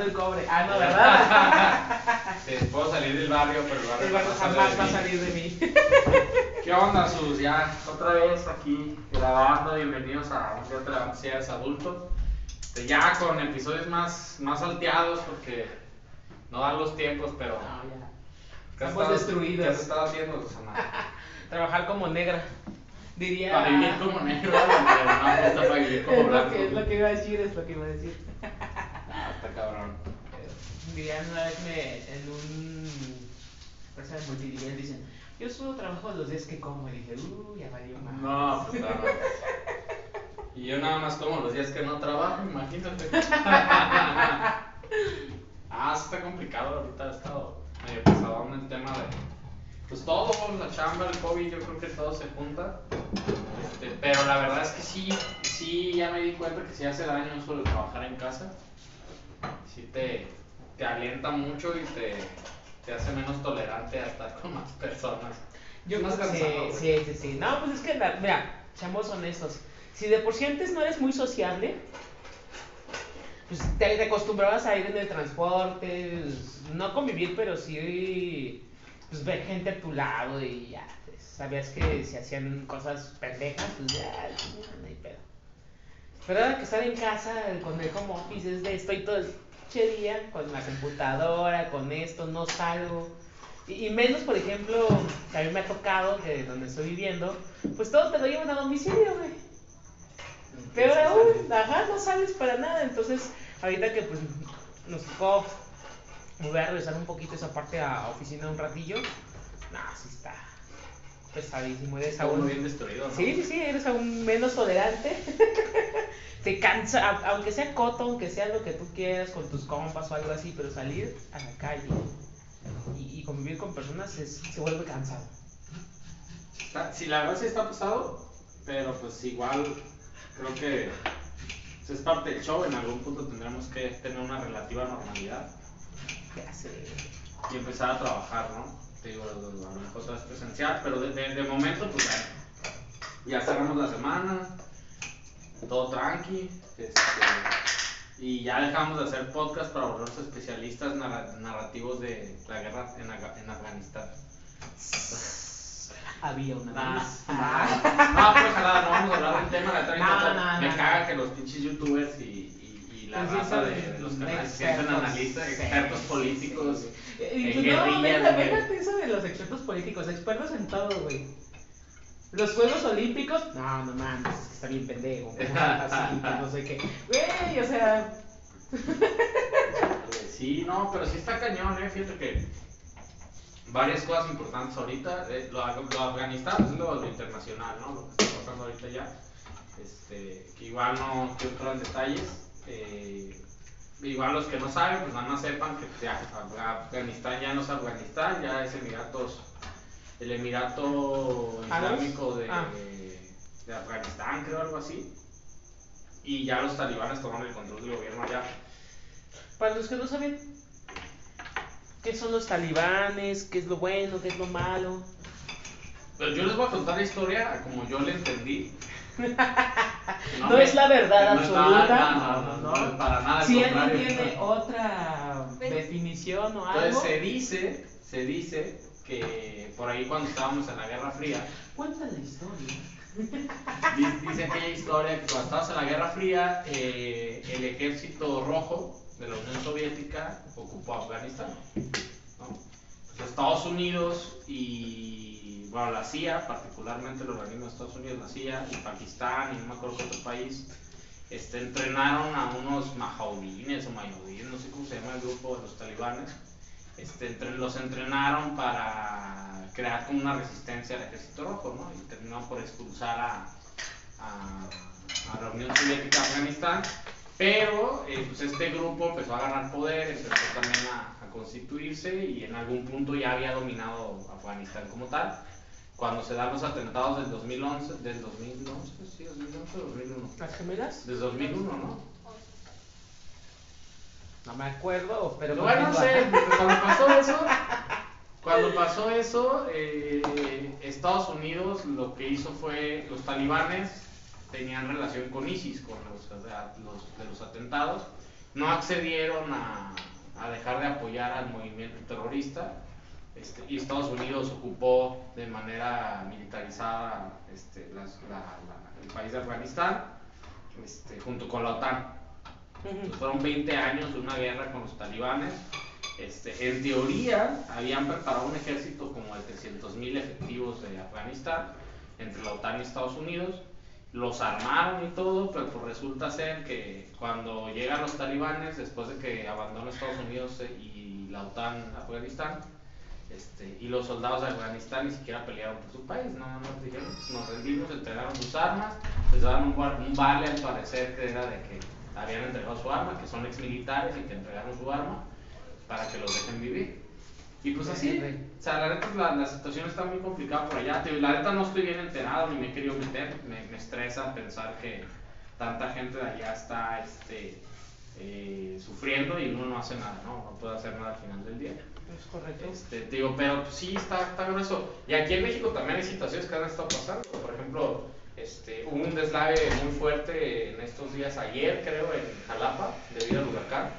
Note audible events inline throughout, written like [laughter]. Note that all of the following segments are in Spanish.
El cobre. Ah, no, ¿verdad? [laughs] Sí, puedo salir del barrio, pero el barrio, El no sale jamás de va a salir de mí. [laughs] ¿Qué onda, Sus? Ya otra vez aquí grabando. Bienvenidos a Un Día Te Levantas y Eres Adulto. Este, Ya con episodios más, más salteados porque no dan los tiempos, pero. No, ya. ¿qué has estado- destruidos. ¿Qué has estado haciendo, Susana? [laughs] Trabajar como negra. Diría. Para vivir como negro, no como es lo, que, es lo que iba a decir, es lo que iba a decir. Dirían una vez me, en un de multinivel dicen, yo solo trabajo los días que como. Y dije, uh, ya valió más. No, pues no. Y yo nada más como los días que no trabajo, imagínate. [laughs] Ah, está complicado ahorita, ha estado medio pesadón el tema de. Pues todo, la chamba, el COVID, yo creo que todo se junta. Este, pero la verdad es que sí, sí, ya me di cuenta que sí hace daño de trabajar en casa. Sí te, te alienta mucho y te, te hace menos tolerante a estar con más personas. Yo más creo cansado, sí, sí, sí, sí. No, pues es que, la- mira, seamos honestos. Si de por sí antes no eres muy sociable, pues te, te acostumbrabas a ir en el transporte, pues, no convivir, pero sí pues, ver gente a tu lado y ya. pues, sabías que si hacían cosas pendejas, pues ya, no hay pedo. Pero ahora que estar en casa con el home office es de estoy todo el pinche día con la computadora, con esto, no salgo. Y, y menos, por ejemplo, que a mí me ha tocado, que donde estoy viviendo, pues todo te lo llevan a domicilio, güey. Peor aún, ajá, no sales para nada. Entonces, ahorita que pues nos tocó, me voy a regresar un poquito esa parte a oficina un ratillo. Nah, sí está pesadísimo. Eres aún, bien destruido, ¿no? sí, sí, sí, eres aún menos tolerante. [laughs] Te cansa, aunque sea coto, aunque sea lo que tú quieras con tus compas o algo así, pero salir a la calle y, y convivir con personas es- se vuelve cansado. Está- sí, la verdad sí está pesado, pero pues igual creo que es parte del show. En algún punto tendremos que tener una relativa normalidad y empezar a trabajar, ¿no? Te digo, a lo mejor vez presencial, pero de, de- de momento, pues ya, ya cerramos la semana, todo tranqui, este, y ya dejamos de hacer podcast para volvernos especialistas narra- narrativos de la guerra en, Aga- en Afganistán. [laughs] Había una Nah, vez. nah. No, pues ojalá no vamos a hablar del tema de la No, no, Me no, caga que los pinches youtubers y la Pues sí, raza de, de los canales expertos, sienten analistas, sí, expertos sí, políticos. sí. en Y, pues, no, eso de los expertos políticos, expertos en todo, güey. Los Juegos Olímpicos, no, no mames, es que está bien pendejo, ¿cómo [laughs] así, que no sé qué. Güey, o sea, [laughs] Sí, no, pero sí está cañón, eh. Fíjate que varias cosas importantes ahorita. eh, lo, lo Afganistán es lo, lo internacional, ¿no? Lo que está pasando ahorita ya. Este, que igual no quiero entrar en detalles. Eh, igual los que no saben, pues nada más sepan que ya, Af- Afganistán ya no es Afganistán, ya es Emiratos, el Emirato. Islámico de, Ah. de Afganistán, creo, algo así. Y ya los talibanes toman el control del gobierno allá. para los que no saben, ¿qué son los talibanes? ¿Qué es lo bueno? ¿Qué es lo malo? Pero yo les voy a contar la historia como yo la entendí. No, es la verdad no absoluta. nada, no, no, para nada. Si alguien tiene otra definición o algo, Entonces se dice, se dice que por ahí cuando estábamos en la Guerra Fría, cuenta la historia. di- dice aquella historia que cuando estábamos en la Guerra Fría, eh, el ejército rojo de la Unión Soviética ocupó Afganistán. Estados Unidos y bueno, la CIA, particularmente el organismo de Estados Unidos, la CIA, y Pakistán y no me acuerdo qué otro país, este, entrenaron a unos majaudines o mayudines, no sé cómo se llama el grupo de los talibanes, este, entre- los entrenaron para crear como una resistencia al ejército rojo, ¿no? Y terminaron por expulsar a la Unión Soviética de Afganistán, pero eh, pues este grupo empezó a ganar poder, empezó también a, a constituirse y en algún punto ya había dominado Afganistán como tal. Cuando se dan los atentados del 2011, del 2011, sí, 2011 o 2001. ¿Las gemelas? Desde 2001, ¿no? No me acuerdo, pero bueno, no continúa. sé, cuando pasó eso, cuando pasó eso, eh, Estados Unidos lo que hizo fue, los talibanes tenían relación con ISIS, con los, los, de los atentados, no accedieron a, a dejar de apoyar al movimiento terrorista este, y Estados Unidos ocupó de manera militarizada este, el país de Afganistán este, junto con la OTAN. fueron 20 años de una guerra con los talibanes. Este, en teoría habían preparado un ejército como de 300.000 efectivos de Afganistán entre la OTAN y Estados Unidos. Los armaron y todo, pero pues resulta ser que cuando llegan los talibanes, después de que abandonó Estados Unidos y la OTAN Afganistán, este, y los soldados de Afganistán ni siquiera pelearon por su país, no, nos dijeron, nos rendimos, entregaron sus armas, les daban un, un, vale al parecer que era de que habían entregado su arma, que son ex militares y que entregaron su arma para que los dejen vivir. Y pues así, o sea, la neta la, la situación está muy complicada por allá, la neta no estoy bien enterado ni me he querido meter, me, me estresa pensar que tanta gente de allá está este, eh, sufriendo y uno no hace nada, ¿no? No puede hacer nada al final del día. Es correcto. Este, digo, pero pues, sí está, está grueso. Y aquí en México también hay situaciones que han estado pasando. Por ejemplo, este, hubo un deslave muy fuerte en estos días, ayer creo, en Jalapa, debido al huracán.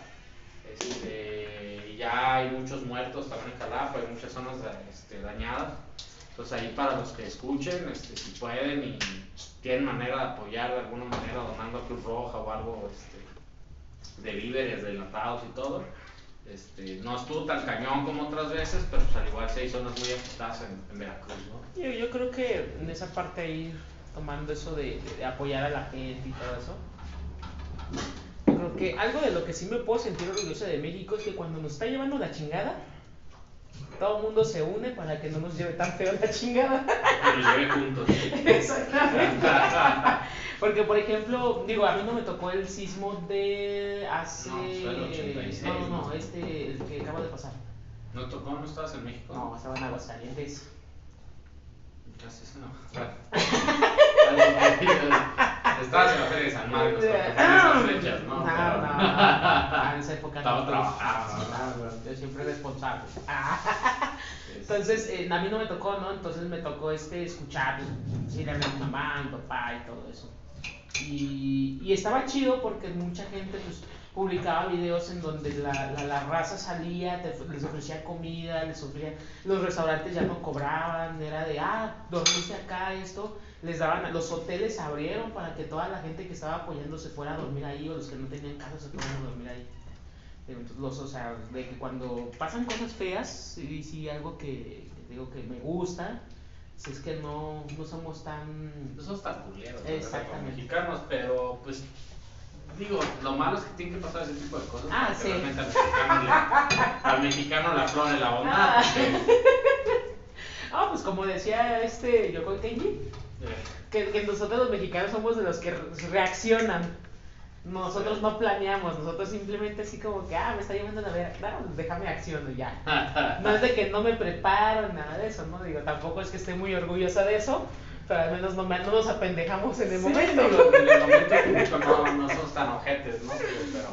Este, ya hay muchos muertos también en Jalapa, hay muchas zonas este, dañadas. Entonces ahí para los que escuchen, este, si pueden y tienen manera de apoyar de alguna manera donando a Cruz Roja o algo este, de víveres, de enlatados y todo, este, no estuvo tan cañón como otras veces, pero pues, al igual se hay zonas muy afectadas en, Veracruz. Yo, yo, creo que en esa parte ahí, tomando eso de, apoyar a la gente y todo eso, yo creo que algo de lo que sí me puedo sentir orgulloso de México es que cuando nos está llevando la chingada, todo el mundo se une para que no nos lleve tan feo la chingada. Que nos lleve juntos. [laughs] Exactamente. Porque, por ejemplo, digo, a mí no me tocó el sismo de hace. No, fue el 86. No, no, no, este, el que acaba de pasar. ¿No tocó? ¿No estabas en México? No, estaba en Aguascalientes. Casi no. [laughs] Estabas en la feria de San Marcos, esas fechas, ¿no? No, no, no. En esa época Estaba trabajando. Yo siempre responsable. [laughs] Entonces, eh, a mí no me tocó, ¿no? Entonces me tocó este, escuchar, decirle a mi mamá, mi papá y todo eso. Y, y estaba chido porque mucha gente pues, publicaba videos en donde la, la, la raza salía, te, les ofrecía comida, les ofrecía, los restaurantes ya no cobraban, era de, ah, dormiste acá, esto, les daban, los hoteles abrieron para que toda la gente que estaba apoyando se fuera a dormir ahí o los que no tenían casa se fueran a dormir ahí. Entonces, los, o sea, de que cuando pasan cosas feas, sí, sí, algo que, digo que me gusta, si es que no, no somos tan... No somos tan culeros. Exactamente. Mexicanos, pero pues digo, lo malo es que tiene que pasar ese tipo de cosas. Ah, sí. Realmente al mexicano, le, al mexicano la flor de la bondad. Ah. porque, [laughs] Ah, pues como decía este Yoko Kenji, [laughs] que, que nosotros los mexicanos somos de los que re- reaccionan. Nosotros no planeamos, nosotros simplemente así como que, ah, me está llevando la vera, claro, pues déjame acciono ya. [laughs] No es de que no me preparo, nada de eso, ¿no? Digo, tampoco es que esté muy orgullosa de eso, pero al menos no, me- no nos apendejamos en el Sí, momento. en el momento [laughs] no, no somos tan ojetes, ¿no? Pero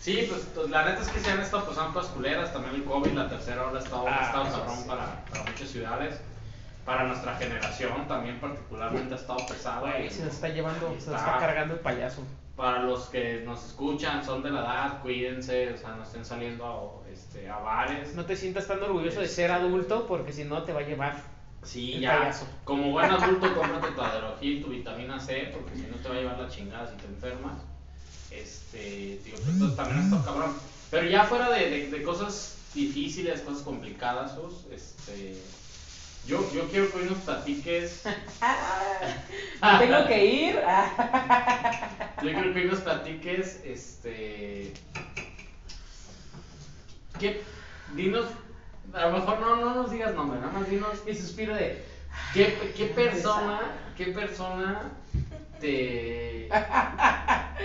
sí, pues, pues, la neta es que se han estado pasando cosas culeras, también el COVID, la tercera ola ha estado, Ah, estado sí. para, para muchas ciudades. Para nuestra generación también particularmente ha estado pesado. Güey, y- se nos está llevando, se nos Está. está cargando el payaso. Para los que nos escuchan, son de la edad, cuídense, o sea, no estén saliendo a, este, a bares. No te sientas tan orgulloso de ser adulto porque si no te va a llevar. Sí, El ya. payaso. Como buen [laughs] adulto, cómprate tu aderogil, tu vitamina C, porque si no te va a llevar la chingada si te enfermas. Este, digo, pues, también está cabrón. Pero ya fuera de, de, de cosas difíciles, cosas complicadas, Sus, este, yo, yo quiero que hoy nos platiques. [laughs] Tengo que ir. Yo quiero que hoy nos platiques, este. ¿Qué? Dinos. A lo mejor no, no nos digas nombre, nada más dinos. y suspiro de. ¿Qué, qué persona, qué persona te,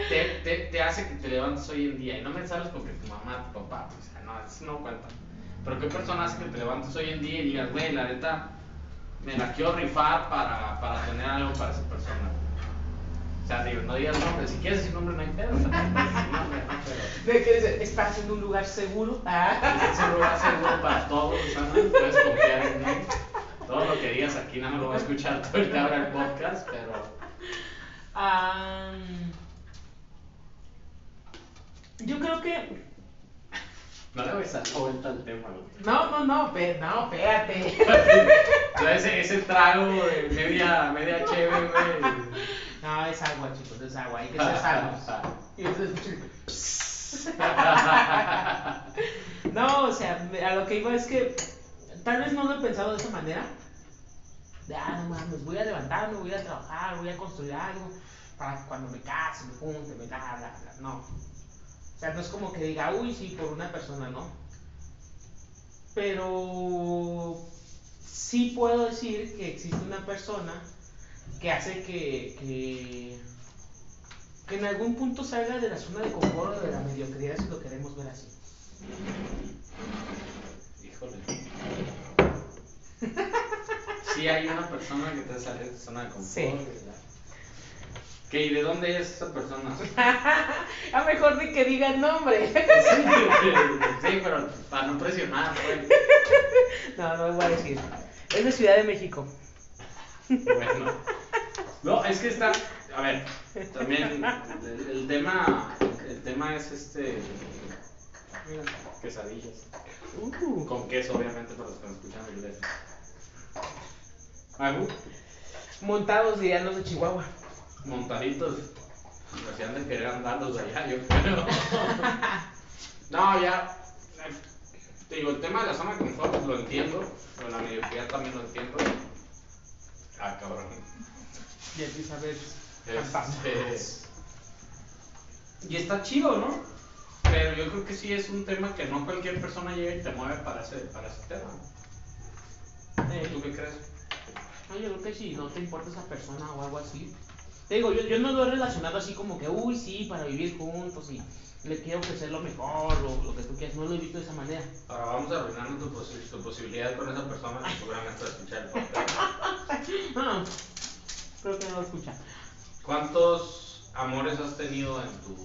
te, te, te hace que te levantes hoy en día? Y no me sabes porque tu mamá, tu papá, o sea, no, eso no cuenta. Pero ¿qué persona hace que te levantes hoy en día y digas, güey, la neta, me la quiero rifar para, para tener algo para esa persona? O sea, digo, no digas nombre, si quieres decir nombre no hay pedo, ¿De qué dice? ¿Estás en un lugar seguro? Ah. [laughs] es un lugar seguro para todos, o sea, no puedes confiar en mí. Todo lo que digas aquí no me lo va a escuchar todo el que abra el podcast, pero Ah, yo creo que. No le voy a dar vuelta al tema, güey. No, no, no, pe- no, espérate. [laughs] O sea, ese, ese trago de media, media chévere, güey. No, es agua, chicos, es agua, hay que ser sanos. [laughs] Y entonces, [laughs] No, o sea, me- a lo que iba es que tal vez no lo he pensado de esa manera. De, ah, no mames, voy a levantarme, voy a trabajar, voy a construir algo para que cuando me case, me junte, me bla, bla, bla. No. O sea, no es como que diga, uy, sí, por una persona, no. Pero sí puedo decir que existe una persona que hace que, que, que en algún punto salga de la zona de confort o de la mediocridad, si lo queremos ver así. Híjole. [laughs] Sí hay una persona que te sale de tu zona de confort. Sí. ¿Qué, ¿Y de dónde es esa persona? [laughs] A mejor de que diga el nombre. Sí, sí, pero para no presionar, güey. No, no voy a decir. Es de Ciudad de México. Bueno. No, es que está. A ver, también el, el tema. El tema es este. Quesadillas. Uh, Con queso, obviamente, para los que nos escuchan inglés. Agu, montados dirían los de Chihuahua. Montaditos. Así han de querer andarlos allá, yo creo. [laughs] No, ya. eh, Te digo, el tema de la zona de confort lo entiendo. Pero la mediocridad también lo entiendo. Ah, cabrón. Y empieza a ver Este, y está chido, ¿no? Pero yo creo que sí es un tema que no cualquier persona llega y te mueve para ese, para ese tema. Eh, ¿Tú qué crees? no, yo creo que si no te importa esa persona o algo así. Te digo, yo, yo no lo he relacionado así como que, uy, sí, para vivir juntos y le quiero ofrecer lo mejor o lo que tú quieras. No lo he visto de esa manera. Ahora vamos arruinando tu, posi- tu posibilidad con esa persona que seguramente va a escuchar el. Ah, [laughs] creo que no lo escucha. ¿Cuántos amores has tenido en tu,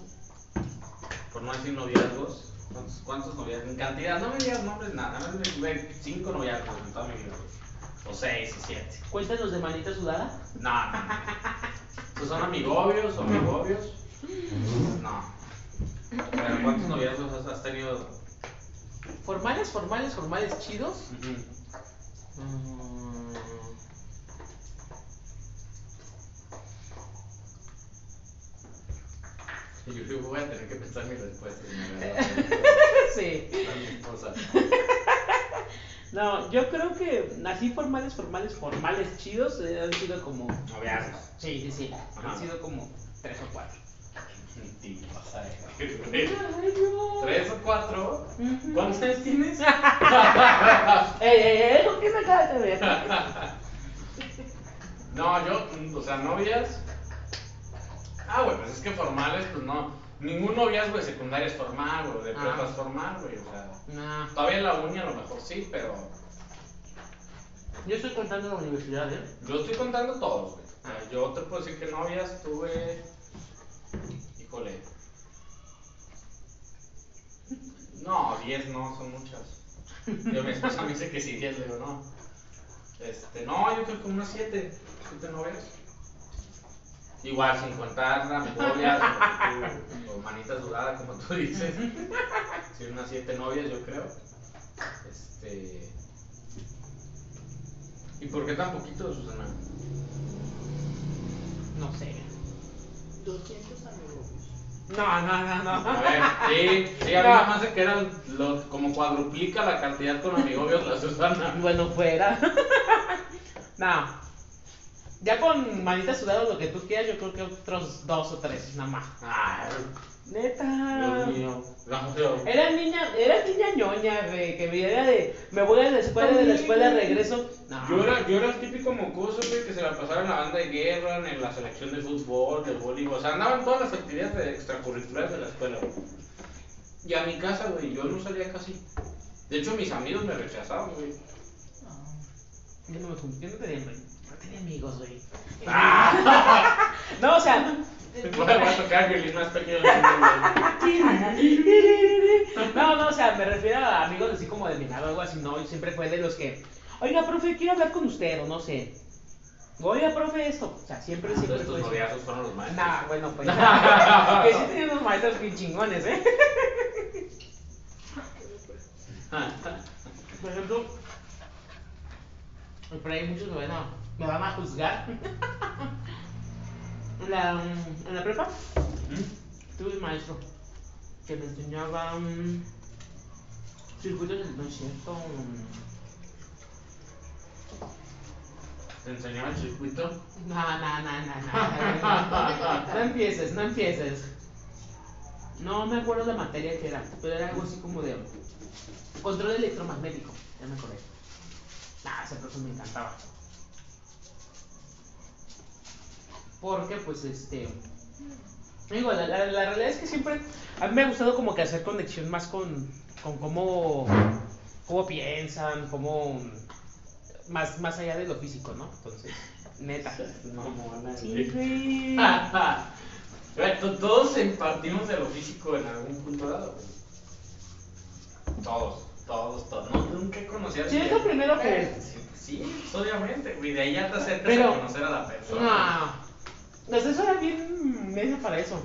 por no decir noviazgos? ¿Cuántos, cuántos noviazgos? En cantidad, no me digas nombres, nada, más me tuve cinco noviazgos en toda mi vida. O seis, o siete. Cuéntanos de manita sudada. No, no, [laughs] ¿Estos son amigobios o amigobios? No. Pero ¿cuántos noviazgos has, has tenido? Formales, formales, formales, chidos. Ujú. Mm. Y yo digo, voy a tener que pensar mi respuesta. si [laughs] sí. la- mi esposa. [laughs] No, yo creo que así formales, formales, formales, chidos eh, han sido como. Noviazgos. Sí, sí, sí. Ajá. Han sido como tres o cuatro. ¿Tres o cuatro? ¿Cuántos años tienes? [laughs] ¡Ey, ey, ey! ¿Por qué me acabas de ver? [laughs] No, yo, o sea, novias. Ah, güey, pues es que formales, pues no. Ningún noviazgo de secundaria es formal, güey, de prepa Ah. es formal, güey, o sea. Todavía en la uni a lo mejor sí, pero yo estoy contando la universidad, ¿eh? yo estoy contando todos, güey. O sea, yo te puedo decir que novias tuve. Híjole. No, 10 no, son muchas. Yo, mi esposa me dice que sí, 10, le digo, no. Este, no, yo creo que unas 7. 7 novias. Igual, sin contar amigobias [laughs] o, o manitas dudadas, como tú dices. Sí, unas 7 novias, yo creo. Este. ¿Y por qué tan poquito, Susana? No sé. 200 amigos. No, no, no, no. A ver, sí, sí, a mí No. nada más se que eran lo- como cuadruplica la cantidad con amigobios la Susana. Bueno, fuera. [laughs] no. Ya con manita sudada o lo que tú quieras, yo creo que otros dos o tres, nada más. Ay, Neta. Dios mío. No, Era niña, era niña ñoña, güey, que me era de, me voy a la escuela, de la escuela regreso. No. Yo era, yo era el típico mocoso, güey, que se la pasaba en la banda de guerra, en la selección de fútbol, de voleibol. O sea, andaba en todas las actividades de- extracurriculares de la escuela, güey. Y a mi casa, güey, yo no salía casi. De hecho, mis amigos me rechazaban, güey. Yo no me yo no tenía, amigos, güey. ¡Ah! [laughs] No, o sea. Voy a tocar violín más pequeño. No, no, o sea, me refiero a amigos así como de mi lado o algo así, no, y siempre fue de los que, oiga, profe, quiero hablar con usted, o no sé. Oiga, profe, esto. O sea, siempre, siempre Entonces tus noviazos fueron los maestros. Nah, bueno, pues. [laughs] que sí tenía unos maestros bien chingones, ¿eh? Por ejemplo, por ahí muchos a, me van a juzgar. en, la, en la prepa ¿Mm? tuve un maestro que me enseñaba mm, circuitos, no es cierto. mm, ¿Te enseñaba el circuito? No, no, no, no, no. No empieces, no empieces. No me acuerdo la materia que era, pero era algo así como de control electromagnético. Ya me acordé. Ah, ese profesor me encantaba. Porque, pues, este. Digo, la, la- la realidad es que siempre. A mí me ha gustado como que hacer conexión más con, con cómo, cómo piensan, cómo. Más, más allá de lo físico, ¿no? Entonces, neta. [laughs] No. A Sí, [laughs] Todos impartimos de lo físico en algún punto dado. Todos, todos, todos. No, nunca he conocido a Sí, es lo primero que- Sí, obviamente, güey. De ahí ya te acercas Pero- a conocer a la persona. No. Pues eso era bien medio para eso.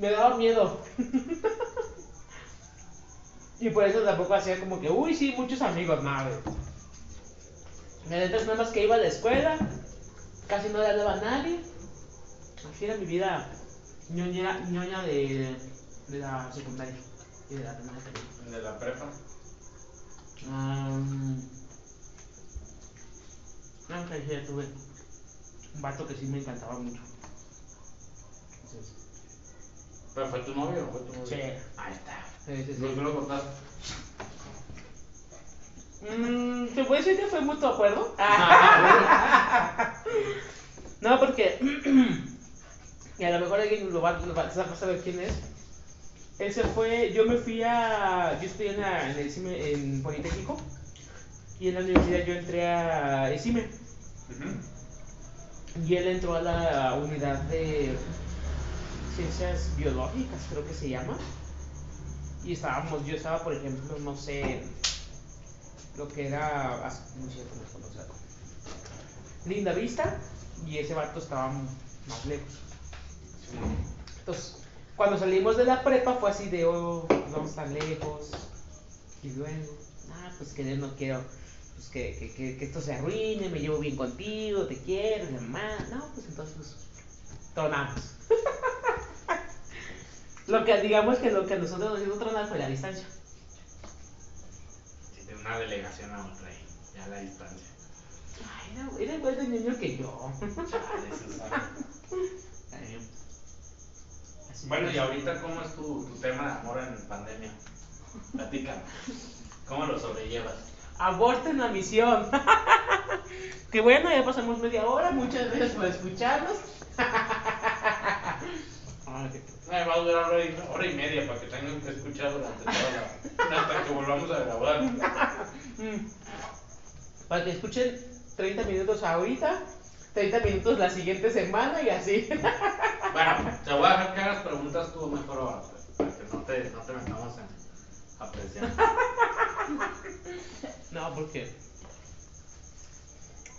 Me daba miedo. [laughs] y por eso tampoco hacía como que, uy, sí, muchos amigos, nada. Entonces nada más que iba a la escuela, casi no le hablaba a nadie. Así era mi vida ñoña, ñoña de, de la secundaria y de la primaria también. De la prepa. Um, no, que sí, tuve un vato que sí me encantaba mucho. Entonces, ¿Pero fue tu novio o fue tu novio? Sí. Ahí está. sí, sí, sí. ¿Por qué lo cortaste? Mm, ¿Te puedo decir que fue mutuo acuerdo? [laughs] no, porque. [clears throat] y a lo mejor alguien lo va, lo va a saber quién es. Ese fue. Yo me fui a. Yo estudié en, la- en el CIME, en Politécnico. Y en la universidad yo entré a ESIME. Y él entró a la unidad de ciencias biológicas, creo que se llama. Y estábamos, yo estaba, por ejemplo, no sé, lo que era, ah, no sé cómo se algo. Linda Vista, y ese vato estaba más lejos. Entonces, cuando salimos de la prepa fue así de, oh, vamos tan lejos. Y luego, ah, pues que yo no quiero pues que, que, que, que esto se arruine, me llevo bien contigo, te quiero, mi mamá. No, pues entonces, tronamos. [laughs] lo que digamos que lo que a nosotros nos hizo tronar fue la distancia. Sí, de una delegación a otra y ya la distancia. Ay, era, era igual de niño que yo. Chale, Bueno, y ahorita, ¿cómo es tu, tu tema de amor en pandemia? Platícame. ¿Cómo lo sobrellevas? Aborten la misión. [laughs] que bueno, ya pasamos media hora. Muchas gracias por escucharnos. [laughs] Va a durar hora y, hora y media para que tengan que escuchar durante toda la... hasta que volvamos a grabar. [laughs] Para que escuchen 30 minutos ahorita, 30 minutos la siguiente semana y así. Bueno, te voy a dejar que hagas preguntas tú mejor ahora, pues, para que no te, no te metamos en a presión. No, porque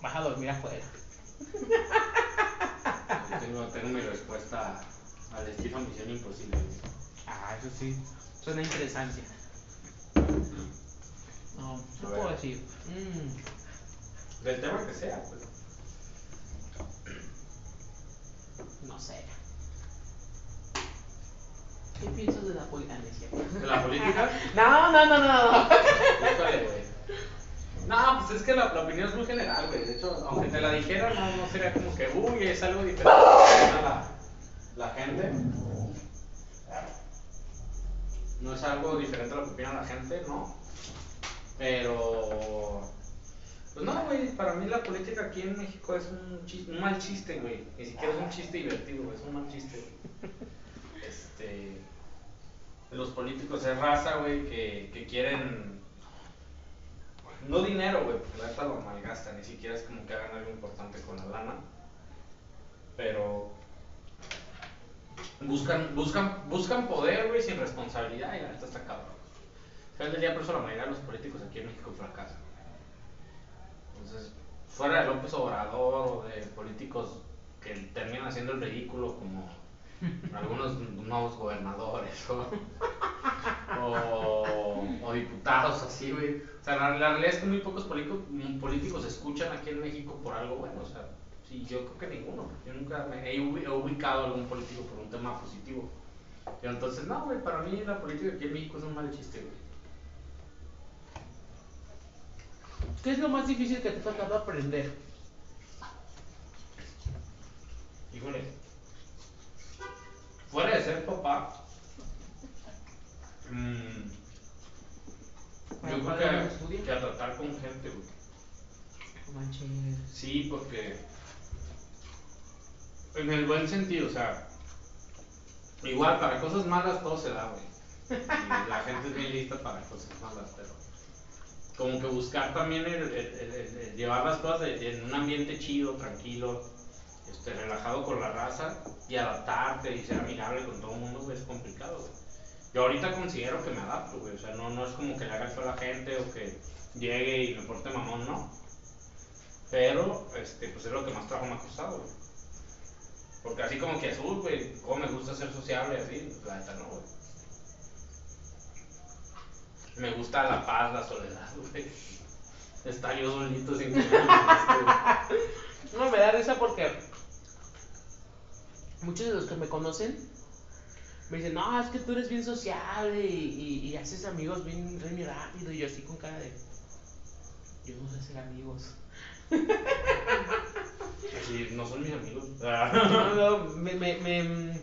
vas a dormir afuera. [laughs] Tengo, tengo mi respuesta al estilo Misión Imposible. Ah, eso sí. Suena interesante. No, A ¿qué ver. puedo decir? Mm, Del tema que sea, pues. no sé. ¿Qué piensas de la política? ¿De la política? No, [laughs] no, no, no, no. Híjole, güey. No, pues es que la, opinión es muy general, güey. De hecho, aunque te la dijera, no, no sería como que, uy, es algo diferente a la, la gente. No es algo diferente a lo que opina la gente, no. Pero. Pues no, güey, para mí la política aquí en México es un, chis- un mal chiste, güey. Ni siquiera es un chiste divertido, güey, es un mal chiste. Este. Los políticos es raza, güey, que, que quieren. No dinero, güey, porque la neta lo malgastan, ni siquiera es como que hagan algo importante con la lana. Pero. Buscan, buscan, buscan poder, güey, sin responsabilidad y la neta está cabrón. Final del día, por eso la mayoría de los políticos aquí en México fracasan. Entonces, fuera de López Obrador o de políticos que terminan haciendo el ridículo como [laughs] algunos nuevos gobernadores o, o, o diputados así, güey. O sea, la, la realidad es que muy pocos políticos, políticos se escuchan aquí en México por algo bueno, o sea, sí, yo creo que ninguno. Yo nunca me he ubi- he ubicado a algún político por un tema positivo. Pero entonces, no, güey, para mí la política aquí en México es un mal chiste, güey. ¿Qué es lo más difícil que te ha tocado aprender? Híjole. Fuera de ser papá, mm, yo creo que, que a tratar con gente, güey. Sí, porque. En el buen sentido, o sea. Igual, para cosas malas todo se da, güey. La gente es bien lista para cosas malas, pero. Como que buscar también el, el- el- el- el llevar las cosas en un ambiente chido, tranquilo, este, relajado con la raza y adaptarte y ser amigable con todo el mundo, güey, es complicado, güey. Yo ahorita considero que me adapto, güey. O sea, no, no es como que le haga el a la gente o que llegue y me porte mamón, no. Pero, este, pues es lo que más trabajo me ha costado, güey. Porque así como que azul, güey, como me gusta ser sociable así, la neta no, güey. Me gusta la paz, la soledad, [laughs] güey. Estar yo solito sin que. [laughs] No, me da risa porque muchos de los que me conocen me dicen, no, es que tú eres bien sociable y, y- y haces amigos bien, bien rápido. Y yo así con cara de, yo no sé hacer amigos. [laughs] Así, no son mis amigos. [laughs] No, no, me, me, me,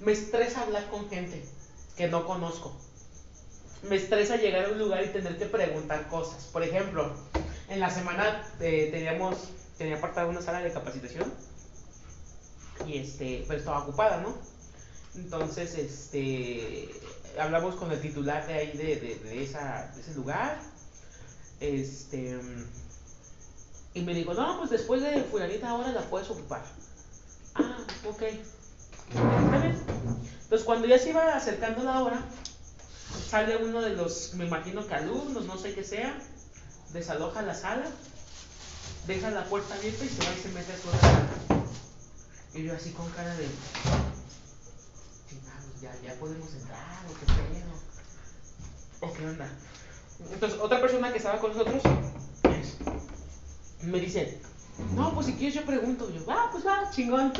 me estresa hablar con gente que no conozco. Me estresa llegar a un lugar y tener que preguntar cosas. Por ejemplo, en la semana eh, teníamos, tenía apartada una sala de capacitación y este, pero estaba ocupada, ¿no? Entonces, este, hablamos con el titular de ahí de, de, ese lugar, este, y me dijo, no, pues después de fulanita ahora la puedes ocupar. Ah, ok. Entonces, cuando ya se iba acercando la hora, sale uno de los, me imagino que alumnos, no sé qué sea, desaloja la sala, deja la puerta abierta y se va y se mete a su otra. Y yo así con cara de, ya, ya podemos entrar, o qué pedo, o qué onda. Entonces, otra persona que estaba con nosotros es- me dice, no, pues si quieres yo pregunto. Yo, va, pues va, chingón.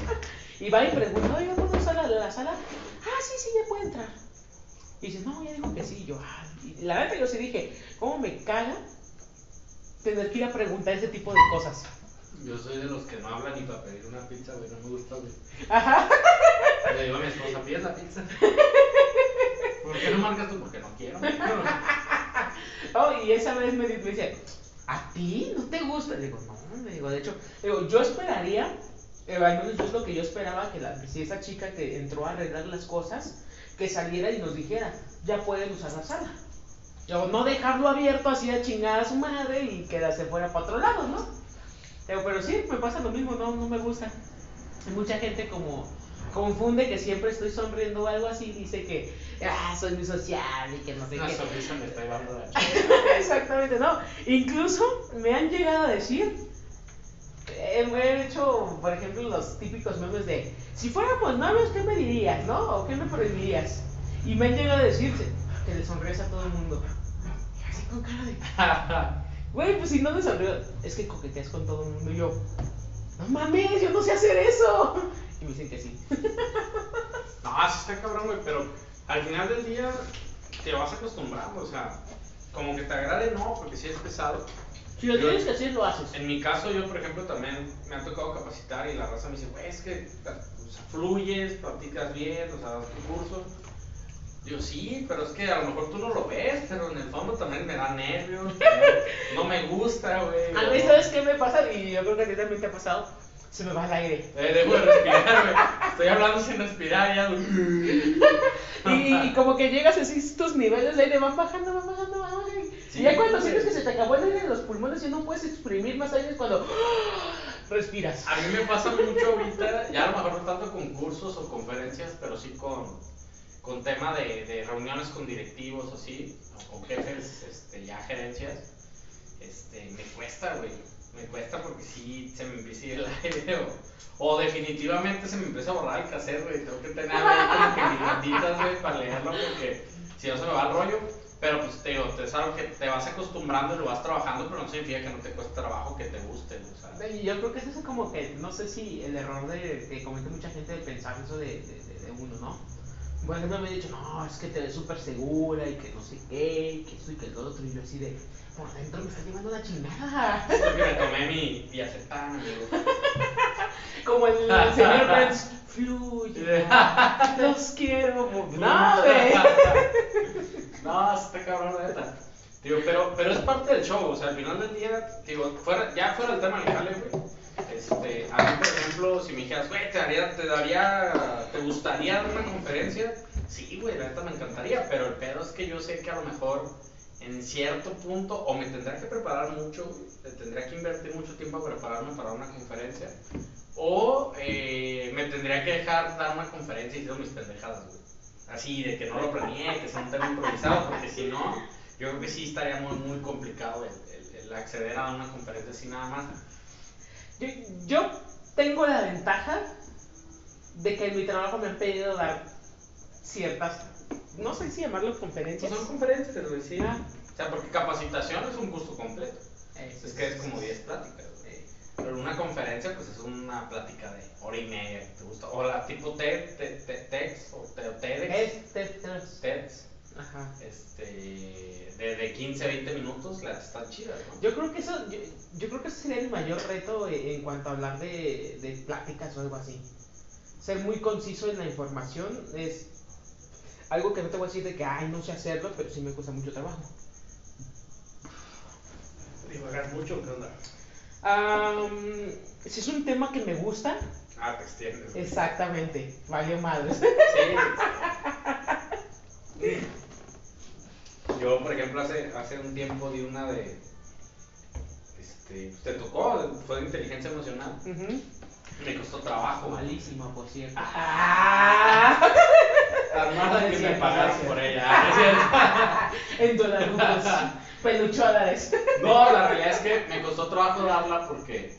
[laughs] y va y pregunta, oiga, ¿puedo usar la, la sala? Ah, sí, sí, ya puede entrar. Y dice, no, ya dijo que sí. Y yo, ah, y la verdad yo sí dije, ¿cómo me caga tener que ir a preguntar ese tipo de cosas? Yo soy de los que no hablan ni para pedir una pizza, güey, no me gusta, güey. Ajá. [laughs] Le digo a mi esposa, pides la pizza. [laughs] ¿Por qué no marcas tú? Porque no quiero. [laughs] Oh, y esa vez me, di- me dice, ¿a ti no te gusta? Le digo, no, le digo, de hecho, digo, yo esperaría, eh, al menos yo es lo que yo esperaba, que, la, si esa chica que entró a arreglar las cosas, que saliera y nos dijera, ya pueden usar la sala. Yo, no dejarlo abierto así a chingar a su madre y quedarse fuera para otro lado, ¿no? Digo, pero sí, me pasa lo mismo, no, no me gusta. Hay mucha gente como confunde que siempre estoy sonriendo o algo así, dice que, ah, soy muy sociable y que no sé Una qué. sonrisa me está llevando la [laughs] Exactamente, no. Incluso me han llegado a decir, eh, me he hecho, por ejemplo, los típicos memes de, si fuéramos novios, ¿qué me dirías, no? ¿O qué me prohibirías? Y me han llegado a decir que le sonríes a todo el mundo. Así con cara de, [laughs] güey, pues si no le sonrío, es que coqueteas con todo el mundo. Y yo, no mames, yo no sé hacer eso. Y me dicen que sí. No, [laughs] sí está cabrón, güey, pero al final del día te vas acostumbrando, o sea, como que te agrade, no, porque sí es pesado. Si lo tienes que hacer, lo haces. En mi caso, yo, por ejemplo, también me ha tocado capacitar y la raza me dice, güey, es que o sea, fluyes, practicas bien, o sea, das tu curso. Digo, sí, pero es que a lo mejor tú no lo ves, pero en el fondo también me da nervios, [laughs] no, me gusta, güey. A mí, ¿sabes qué me pasa? Y yo creo que a ti también te ha pasado. Se me va el aire. Eh, dejo de respirar, güey. Estoy hablando sin respirar ya. [laughs] Y, y como que llegas así, tus niveles de aire van bajando, van bajando, van bajando. Sí, y ya cuando sientes que se te acabó el aire en los pulmones y no puedes exprimir más aire es cuando [gasps] respiras. A mí me pasa mucho ahorita, ya a lo mejor no tanto con cursos o conferencias, pero sí con, con tema de, de reuniones con directivos así, o con jefes, este, ya gerencias, este, me cuesta, güey. Me cuesta porque sí se me empieza a ir el [laughs] aire o, o definitivamente se me empieza a borrar el cassette, güey. Tengo que tener ahí como que güey, para leerlo porque si no se me va el rollo. Pero pues te digo, es algo que te vas acostumbrando y lo vas trabajando, pero no significa que no te cueste trabajo que te guste, o sea. Yo creo que eso es como que, no sé si el error de que comete mucha gente de pensar eso de, de, de- uno, ¿no? Ejemplo, me han dicho, no, es que te ves súper segura y que no sé qué, y que esto y que el otro, y yo así de, por dentro me está llevando la chingada. Porque me tomé mi diazepam, amigo. [laughs] Como el, el señor Burns, fluye, [laughs] los quiero. No, güey. [laughs] No, está cabrón, la neta. Digo, pero, pero es parte del show, o sea, al final del día, digo, fuera, ya fuera el tema del jale, güey. Este, a mí, por ejemplo, si me dijeras, güey, te daría, te daría, te gustaría dar una conferencia, sí, güey, la neta me encantaría, pero el pedo es que yo sé que a lo mejor en cierto punto, o me tendría que preparar mucho, le tendría que invertir mucho tiempo a prepararme para una conferencia, o eh, me tendría que dejar dar una conferencia y hacer mis pendejadas. Así, de que no lo planeé, que sea un tema improvisado, porque si no, yo creo que sí estaría muy, muy complicado el acceder a una conferencia así nada más. Yo, yo tengo la ventaja de que en mi trabajo me han pedido dar ciertas, no sé si llamarlo Pues conferencias. son conferencias, güey, sí. Ah. O sea, porque capacitación es un curso completo. Eso Es que es como 10 pláticas, güey. Pero una conferencia, pues es una plática de hora y media, te gusta. O la tipo TED, TED, TED, TEDx, o TED, TEDx, Es- te- te- TEDx, Ajá. este, de, de 15 a 20 minutos, las están chidas, ¿no? Yo creo que eso, yo, yo creo que ese sería el mayor reto en, en cuanto a hablar de, de pláticas o algo así. Ser muy conciso en la información es algo que no te voy a decir de que, ay, no sé hacerlo, pero sí me cuesta mucho trabajo. Divagas mucho, ¿qué onda? Si es un tema que me gusta, Ah, te extiendes. güey. exactamente, valió madres. Sí. Yo, por ejemplo, hace, hace un tiempo di una de. Este, te tocó, fue de inteligencia emocional. Ujú. Me costó trabajo. Malísima, por cierto. Que me pagaron por ella. [laughs] en dólares, peluchones. No, la realidad es que me costó trabajo darla porque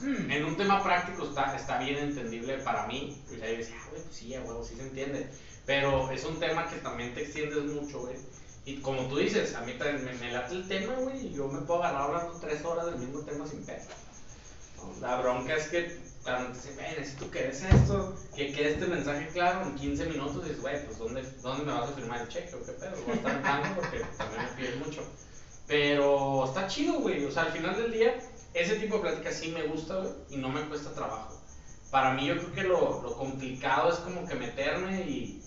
en un tema práctico está, está bien entendible para mí. Pues ahí decía, ah, güey, pues sí, sí se entiende. Pero es un tema que también te extiendes mucho, güey. Y como tú dices, a mí también me, me late el tema, güey, y yo me puedo agarrar hablando tres horas del mismo tema sin pedo. La bronca es que cuando te dicen, güey, necesito que des esto, que quede este mensaje claro en 15 minutos, y dices, güey, pues ¿dónde, ¿dónde me vas a firmar el cheque o qué pedo? Voy a estar en porque también me piden mucho. Pero está chido, güey. O sea, al final del día, ese tipo de plática sí me gusta, güey, y no me cuesta trabajo. Para mí, yo creo que lo, lo complicado es como que meterme y.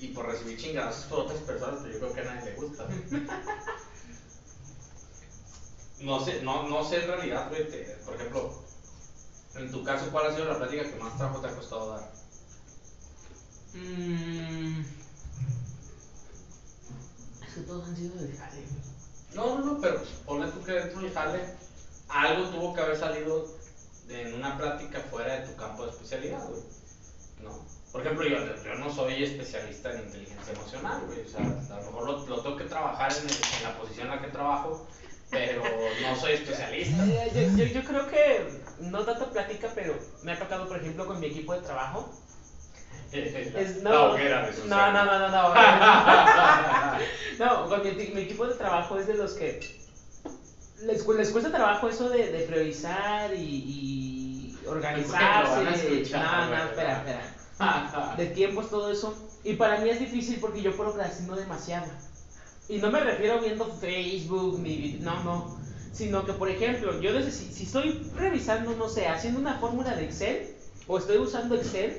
Y por recibir chingadazos por otras personas, pero yo creo que a nadie le gusta. güey. [laughs] No sé, no, no sé en realidad, güey, te- por ejemplo, en tu caso, ¿cuál ha sido la plática que más trabajo te ha costado dar? Mm. Es que todos han sido de jale. No, no, no, pero ponle tú que dentro del jale algo tuvo que haber salido en una plática fuera de tu campo de especialidad, güey. ¿No? Por ejemplo, yo, yo no soy especialista en inteligencia emocional, güey. O sea, a lo mejor lo, lo tengo que trabajar en, el- en la posición en la que trabajo, pero no soy especialista. Eh, Yo, yo, yo creo que no tanto plática, pero me ha tocado, por ejemplo, con mi equipo de trabajo. [laughs] Es, la no, hoguera de no, no, no, no, no. [laughs] No, con mi, mi equipo de trabajo es de los que les, les cuesta trabajo eso de, de priorizar y, y organizarse. Escuchar, no, no, espera, espera. De tiempos, todo eso. Y para mí es difícil porque yo procrastino demasiado. Y no me refiero viendo Facebook ni no, no. Sino que, por ejemplo, yo neces- si, si estoy revisando, no sé, haciendo una fórmula de Excel o estoy usando Excel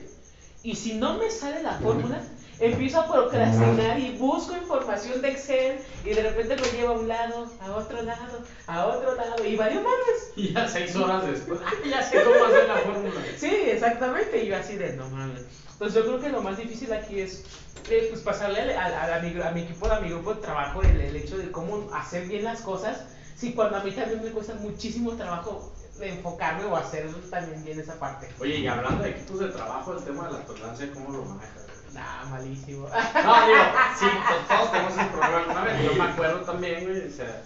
y si no me sale la fórmula, empiezo a procrastinar y busco información de Excel y de repente me lleva a un lado, a otro lado, a otro lado y valió madres. Y ya seis horas después, ¡ah, [laughs] ya sé cómo hacer la fórmula! Sí, exactamente. Y yo así de, no mames. Entonces yo creo que lo más difícil aquí es eh, pues pasarle al- al- a, mi, a mi equipo, a mi grupo de trabajo el, el hecho de cómo hacer bien las cosas. Sí, cuando a mí también me cuesta muchísimo trabajo enfocarme o hacer también bien esa parte. Oye, y hablando de equipos de trabajo, el tema de la tolerancia, ¿cómo lo manejas? Nah, malísimo. No, digo, sí, pues, todos tenemos ese problema alguna vez. Yo me acuerdo también, güey, o sea,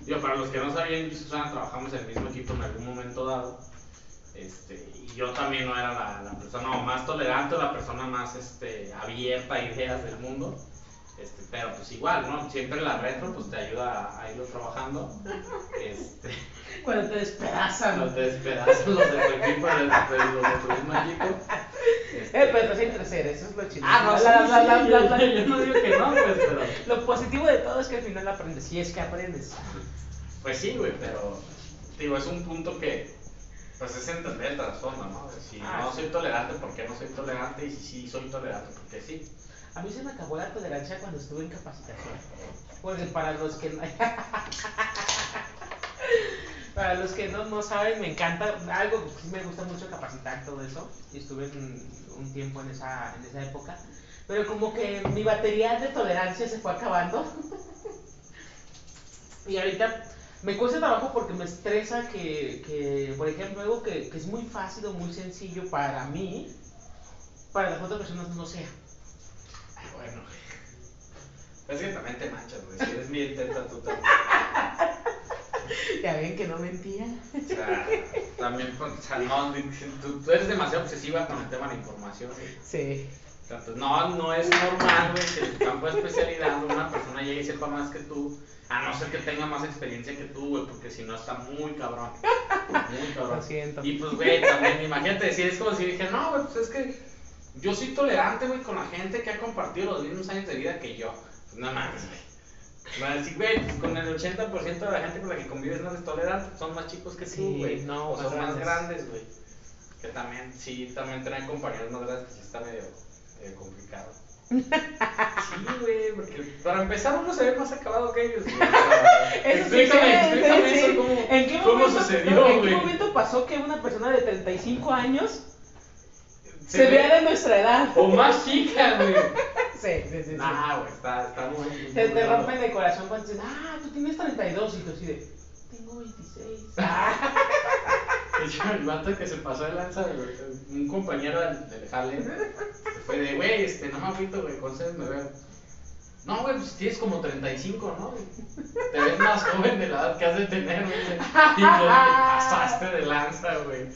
Digo, para los que no sabían, yo trabajamos en el mismo equipo en algún momento dado. Este, y yo también no era la, la persona más tolerante o la persona más este, abierta a ideas del mundo. Este, pero pues igual, ¿no? Siempre la retro pues te ayuda a, a irlo trabajando. Este, [laughs] Cuando te despedazan. no te despedazan los de tu equipo, los de, los de tu mismo equipo. Este, Eh, pero hacen crecer, eso es lo chido. Ah, no, La- la- sí, la- la- yo- la- la- [laughs] yo no digo que no, pues, pero... Lo positivo de todo es que al final aprendes, si es que aprendes. Pues sí, güey, pero digo, es un punto que pues es entender el trasfondo, ¿no? Si Ah, no sí. soy tolerante, ¿por qué no soy tolerante? Y si sí soy tolerante, ¿por qué sí? A mí se me acabó la tolerancia cuando estuve en capacitación. Porque para los que no... [laughs] Para los que no, no saben, me encanta, algo me gusta mucho capacitar todo eso. Y estuve un tiempo en esa, en esa época. Pero como que mi batería de tolerancia se fue acabando. [laughs] y ahorita me cuesta trabajo porque me estresa que, que por ejemplo, algo que, que es muy fácil o muy sencillo para mí, para las otras personas no sea. Bueno, es que también te manchas, güey. Si eres bien teta, tú también. Ya ven que no mentía. O sea, también, o sea, no, tú, tú eres demasiado obsesiva con el tema de la información, güey. Sí. Pues, no, no es normal, güey, que en tu campo de especialidad una persona llegue y sepa más que tú, a no ser que tenga más experiencia que tú, güey, porque si no está muy cabrón. Muy cabrón. Lo siento. Y pues, güey, también, imagínate decir, es como si dije, no, güey, pues es que yo soy tolerante, güey, con la gente que ha compartido los mismos años de vida que yo. Pues no mames, güey. Decir, güey, pues con el 80% de la gente con la que convives no eres tolerante, son más chicos que tú, Sí, güey. no, son más grandes. grandes, güey. Que también, sí, también tener compañeros más grandes, pues está medio, medio complicado. [laughs] Sí, güey, porque para empezar uno se ve más acabado que ellos. güey. [laughs] Sí, explícame, sí, explícame sí, eso, sí. cómo, ¿En qué cómo momento, sucedió, ¿En qué momento pasó que una persona de 35 años Se se, ve- vea de nuestra edad? O más chica, güey. [laughs] Sí, sí, sí. sí. Nah, güey, está, está muy. muy Te, rompen el corazón cuando dicen, ah, tú tienes 32 y tú así de, tengo 26. Ah, [laughs] De hecho, el vato que se pasó de lanza, güey, un compañero del, del jale, se fue de, güey, este, no me agüito, güey, ¿cuántos me veo? No, güey, pues tienes como 35, ¿no? Te ves más joven de la edad que has de tener, güey. Y [laughs] te pasaste de lanza, güey.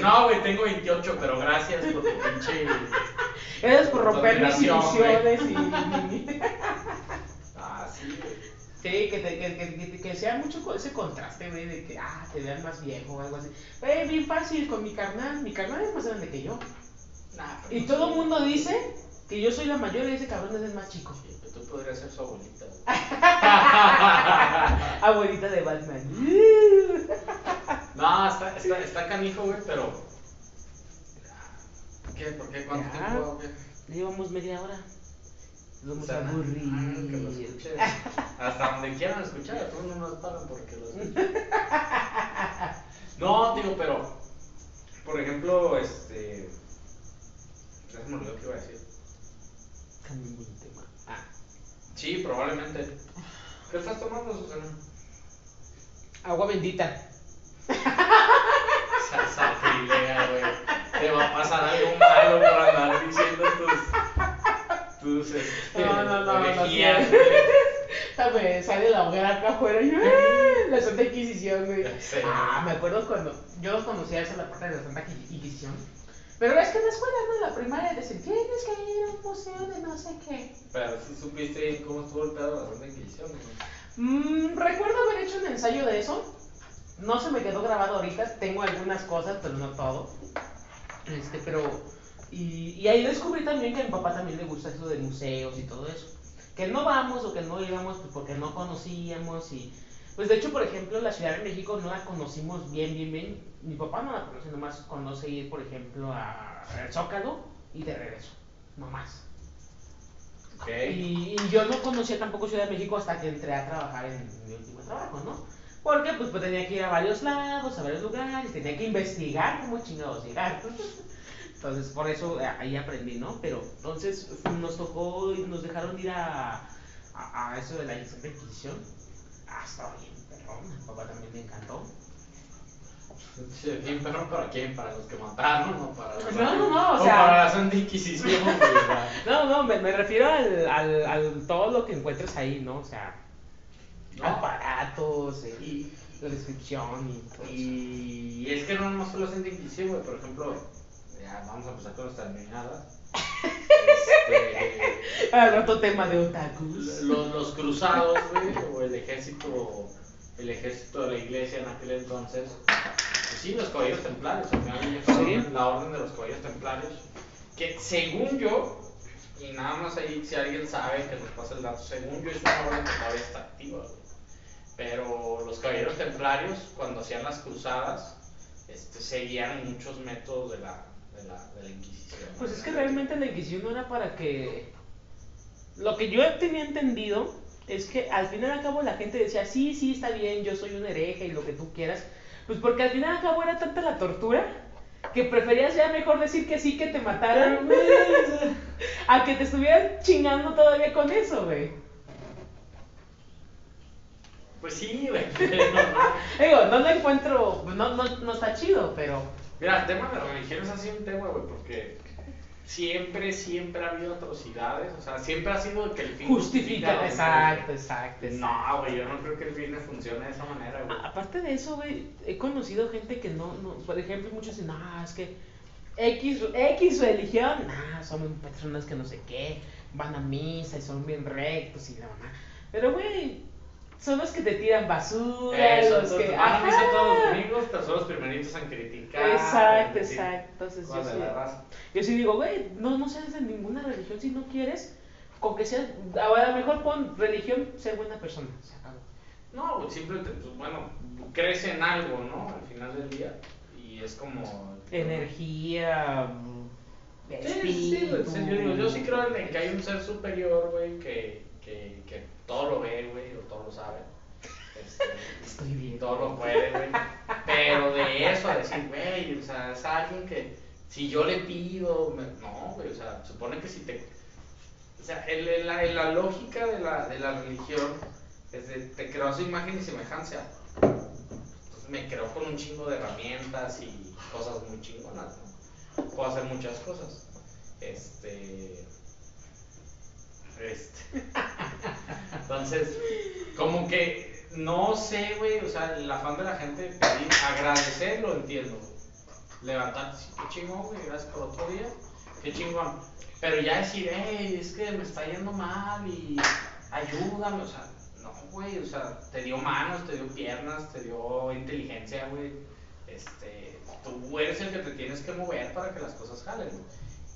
No, güey, tengo 28, pero gracias por tu pinche... Eres por romper mis ilusiones y... Ah, sí, güey. Sí, que, te, que, que, que, que sea mucho ese contraste, güey, de que, ah, te vean más viejo o algo así. Güey, bien fácil con mi carnal. Mi carnal es más grande que yo. Nah, Y no todo el mundo dice que yo soy la mayor y ese cabrón es el más chico. Sí, pero tú podrías ser su abuelita. [laughs] Abuelita de Batman. [laughs] No, está, está, está canijo, güey, pero. ¿Qué? ¿Por qué? ¿Cuánto Ya. tiempo? Llevamos media hora. Nos vamos a ah, que lo aburrir. escuche. [laughs] Hasta donde quieran escuchar, a todos no nos pagan porque lo escuchen. [laughs] No, digo, pero. Por ejemplo, este. Ya se me olvidó qué iba a decir. Cambiando de tema. Ah, Sí, probablemente. ¿Qué estás tomando, Susana? agua bendita. Sacrilea, güey. Te va a pasar algo malo por andar diciendo tus. tus. Este, No, no, no, no, güey. [laughs] Me sale la hoguera acá afuera y ¡ah! la Santa Inquisición, güey. Ah, me acuerdo cuando yo los conocía esa la parte de la Santa Inquisición. Pero es que en la escuela, ¿no? La primaria decían, tienes que ir a un museo de no sé qué. Pero si supiste cómo estuvo el pedo de la Santa Inquisición, güey. Mm, recuerdo haber hecho un ensayo de eso. No se me quedó grabado ahorita. Tengo algunas cosas, pero no todo. Este, pero. Y, y ahí descubrí también que a mi papá también le gusta eso de museos y todo eso. Que no vamos o que no íbamos pues porque no conocíamos y. Pues de hecho, por ejemplo, la Ciudad de México no la conocimos bien, bien, bien. Mi papá no la conoce, nomás conoce ir, por ejemplo, a al Zócalo y de regreso. No más. Ok. Y, y yo no conocía tampoco Ciudad de México hasta que entré a trabajar en mi último trabajo, ¿no? Porque pues, pues tenía que ir a varios lados, a varios lugares, tenía que investigar cómo chingados llegar. [laughs] Entonces por eso eh, ahí aprendí, ¿no? Pero entonces nos tocó, y nos dejaron ir a, a, a eso de la Inquisición. Ah, estaba bien, perrón, mi papá también le encantó. Sí, Bien perro para quién, para los que mataron, no para los No, no, no, o o sea- para la Santa Inquisición, [laughs] o. No, no, me, me refiero al, al, al todo lo que encuentres ahí, ¿no? O sea, No. aparatos, eh, Y, la descripción y todo eso. y es que no nomás solo hacen de Inquisición, güey. Por ejemplo, ya vamos a empezar con nuestras terminadas. Este, [laughs] Al rato tema de otakus. los, los cruzados, güey, o el ejército, el ejército de la iglesia en aquel entonces. Pues sí, los caballeros templarios, al final ellos Sí. forman la orden de los caballeros templarios. Que según yo, y nada más ahí si alguien sabe que nos pasa el dato, según yo es una orden que todavía está activa, güey. Pero los caballeros templarios, cuando hacían las cruzadas, este, seguían muchos métodos de la, de la, de la Inquisición. ¿no? Pues es que realmente la Inquisición no era para que... Lo que yo tenía entendido es que al final y al cabo la gente decía, sí, sí, está bien, yo soy un hereje y lo que tú quieras. Pues porque al final y al cabo era tanta la tortura que preferías ya mejor decir que sí que te mataran [laughs] a que te estuvieran chingando todavía con eso, güey. Pues sí, güey. [laughs] pero- Digo, no lo encuentro, no, no, no está chido, pero... Mira, el tema de la religión es así un tema, güey, porque siempre, siempre ha habido atrocidades, o sea, siempre ha sido que el fin Justifica, los exacto, exacto, exacto. No, güey, yo no creo que el fin funcione de esa manera, güey. Aparte de eso, güey, he conocido gente que no, no por ejemplo, muchos dicen, no, es que X, X religión, nah, son personas que no sé qué, van a misa y son bien rectos y la mamá. Pero, güey, son los que te tiran basura, Eso, los que... Ajá. todos los domingos, pero son los primeritos en criticar. Exacto, en exacto. Entonces yo sí, yo sí digo, güey, no, no seas de ninguna religión si no quieres, con que seas, a lo mejor pon religión, ser buena persona, se acabó. No, simplemente, pues bueno, crece en algo, ¿no? Al final del día, y es como... Energía, Sí, sí, yo, digo, yo sí creo en que hay un ser superior, güey, que, que, que todo lo ve, güey, o todo lo sabe. Este, [laughs] Estoy bien. todo lo puede, güey. Pero de eso a decir, güey, o sea, es alguien que si yo le pido, me- no, güey, o sea, supone que si te. O sea, el- el- la, la lógica de la, de la religión es de, te creó su imagen y semejanza. Entonces me creó con un chingo de herramientas y cosas muy chingonas, ¿no? Puedo hacer muchas cosas. Este. Este. Entonces, como que no sé, güey, o sea, el afán de la gente pedir, agradecer lo entiendo. Levantarse, qué chingón, güey, gracias por otro día, qué chingón. Pero ya decir, hey, es que me está yendo mal y ayúdame, o sea, no, güey, o sea, te dio manos, te dio piernas, te dio inteligencia, güey. Este, tú eres el que te tienes que mover para que las cosas jalen, güey.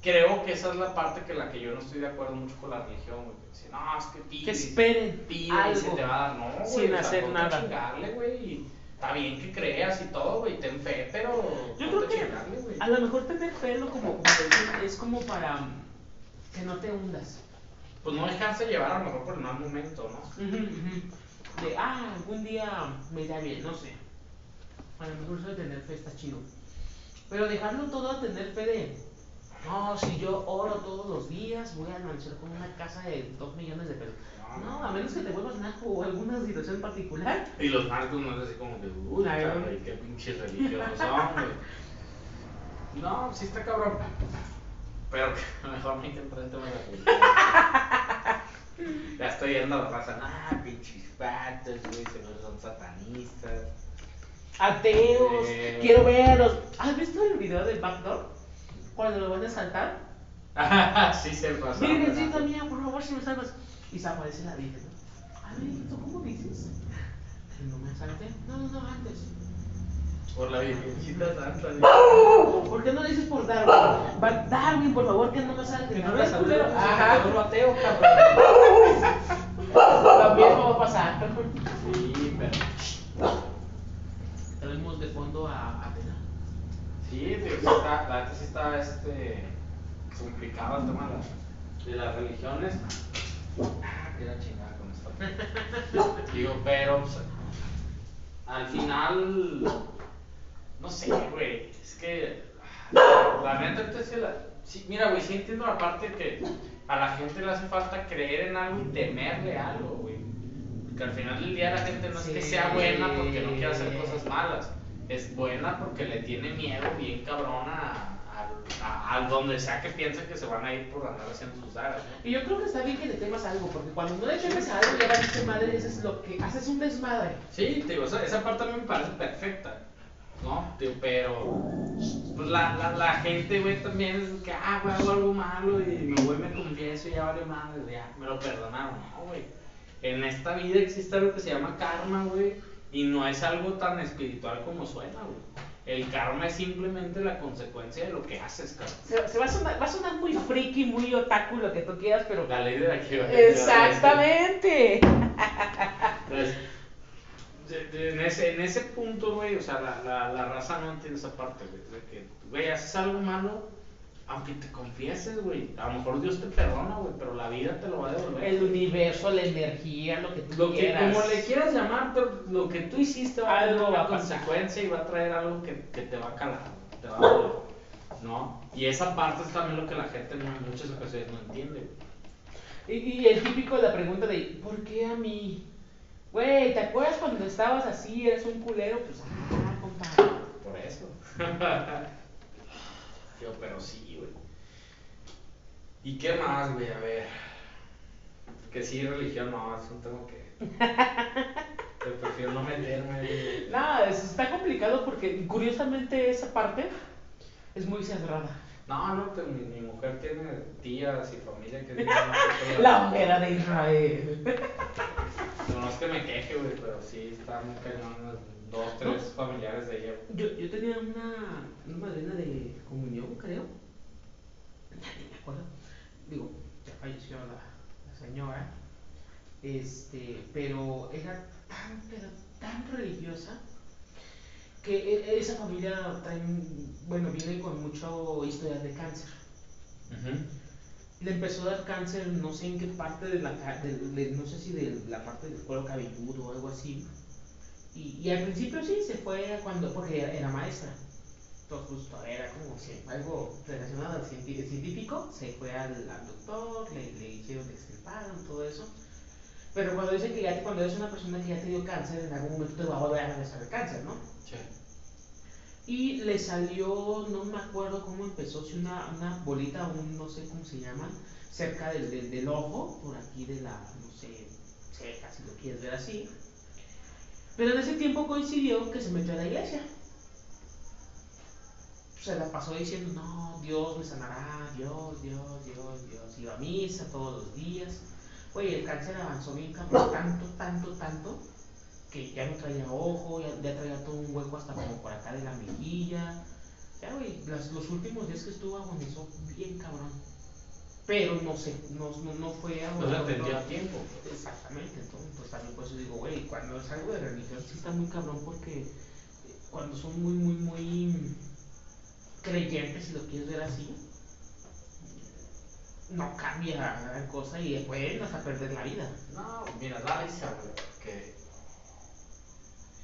Creo que esa es la parte que la que yo no estoy de acuerdo mucho con la religión, güey. no, es que pide, Que esperen pide y algo. se te va a dar. No, güey, sin o sea, hacer nada. chingarle, güey. y Está bien que creas y todo, güey, ten fe, pero Yo ponte creo que a chingarle, güey. a lo mejor tener fe lo como, es como para que no te hundas. Pues no dejarse llevar a lo mejor por el mal momento, ¿no? De, ah, algún día me irá bien, no sé. A lo mejor eso de tener fe está chido. Pero dejarlo todo a tener fe de, no, si yo oro todos los días, voy a amanecer con una casa de 2 millones de pesos. No, a menos que te vuelvas naco o alguna situación particular. Y los narcos no es así como que, uy, Ay, cabrón, güey. qué pinches religiosos son, güey. No, sí está cabrón. Pero que mejor me que entrar en tema de la. [laughs] Ya estoy yendo a la raza, ah, pinches patos, güey, seguro son satanistas. Ateos, Eh. quiero verlos. ¿Has visto el video del backdoor? Cuando lo van a saltar. [laughs] sí se pasó. Virgencita mía, por favor, si me salvas. Y se aparece la Virgen, ¿no? A ver, ¿tú cómo dices? Que no me salte. No, no, no, antes. Por la virgencita santa. ¿no? ¿Por qué no dices por Darwin? Darwin, por favor, que no me salte. Que no ¿Ves, me salte, pues, Ajá. lo ateo, cabrón. [laughs] Mismo va a pasar. Sí, pero. Tenemos de fondo a Atena. Sí, sí está, la neta sí está este, complicado el tema de las, de las religiones. Ah, qué la chingada con esto. [laughs] Digo, pero pues, al final, no sé, güey, es que ah, la neta sí la- sí, mira, güey, sí entiendo la parte que a la gente le hace falta creer en algo y temerle algo, güey. Porque al final del día la gente no es que sea buena porque no quiere hacer cosas malas. Es buena porque le tiene miedo bien cabrón a, a a, a donde sea que piensen que se van a ir por andar haciendo sus aras. ¿no? Y yo creo que está bien que le temas a algo, porque cuando no le temes a algo, ya valiste madre, eso es lo que haces un desmadre. Sí, te digo, esa, esa parte a mí me parece perfecta, ¿no? Te digo, pero pues la, la, la gente, güey, también es que, ah, güey, hago algo malo y me voy, me confieso y ya vale madre, ya, me lo perdonaron, no, güey. En esta vida existe algo que se llama karma, güey, y no es algo tan espiritual como suena, güey. El karma es simplemente la consecuencia de lo que haces, cabrón. Se, se va, a sonar, va a sonar muy friki, muy otaku, lo que tú quieras, pero... La ley de la que Exactamente. Entonces, en ese, en ese punto, güey, o sea, la, la, la raza no entiende esa parte, güey. De que, güey, haces algo malo, aunque te confieses, güey. A lo mejor Dios te perdona, güey, pero la vida te lo va a devolver. El universo, la energía, lo que tú Lo que, quieras. como le quieras llamar, pero lo que tú hiciste va a tener una consecuencia y va a traer algo que, que te va a calar, te va a doler, ¿no? Y esa parte es también lo que la gente en muchas ocasiones no entiende. Y, y el típico de la pregunta de, ¿por qué a mí? Güey, ¿te acuerdas cuando estabas así, eres un culero? Pues, ah, compadre. Por eso. [laughs] Yo, pero sí, güey. ¿Y qué más, güey? A ver. Que sí, religión no, es un tema que. [laughs] prefiero no meterme, güey. Nada, es- está complicado porque curiosamente esa parte es muy cerrada. No, no, pues, mi, mi mujer tiene tías y familia que dicen. [laughs] La hoguera de Israel. No, no es que me queje, güey, pero sí están muy cañones. Dos, tres familiares de ella. Yo, yo tenía una, una madrina de comunión, creo. Ya me acuerdo. Digo, ya falleció la, la señora. Este, pero era tan, pero tan religiosa que e- esa familia trae, bueno, viene con mucho historial de cáncer. Le empezó a dar cáncer, no sé en qué parte de la, ca- de- de- no sé si de la parte del cuero cabelludo o algo así. Y, y al principio sí, se fue cuando, porque era, maestra. Entonces, pues, todavía era como si algo relacionado al científico. Se fue al, al doctor, le, le hicieron, le extirparon, todo eso. Pero cuando dicen que ya cuando eres una persona que ya te dio cáncer, en algún momento te va a volver a regresar el cáncer, ¿no? Sí. Y le salió, no me acuerdo cómo empezó, si una, una bolita, un no sé cómo se llama, cerca del, del, del ojo, por aquí de la, no sé, ceja, si lo quieres ver así. Pero en ese tiempo coincidió que se metió a la iglesia. Se la pasó diciendo, no, Dios me sanará, Dios, Dios, Dios, Dios. Iba a misa todos los días. Oye, el cáncer avanzó bien cabrón, tanto, tanto, tanto, que ya no traía ojo, ya, ya traía todo un hueco hasta como por acá de la mejilla. Ya, güey, las- los últimos días que estuvo agonizó bien cabrón. Pero no sé, no, no, no fue a No se atendió a tiempo. Exactamente, entonces pues también por eso digo, güey, cuando es algo de religión sí está muy cabrón porque eh, cuando son muy, muy, muy creyentes, si lo quieres ver así, no cambia la cosa y pueden hasta perder la vida. No, mira, da risa, porque.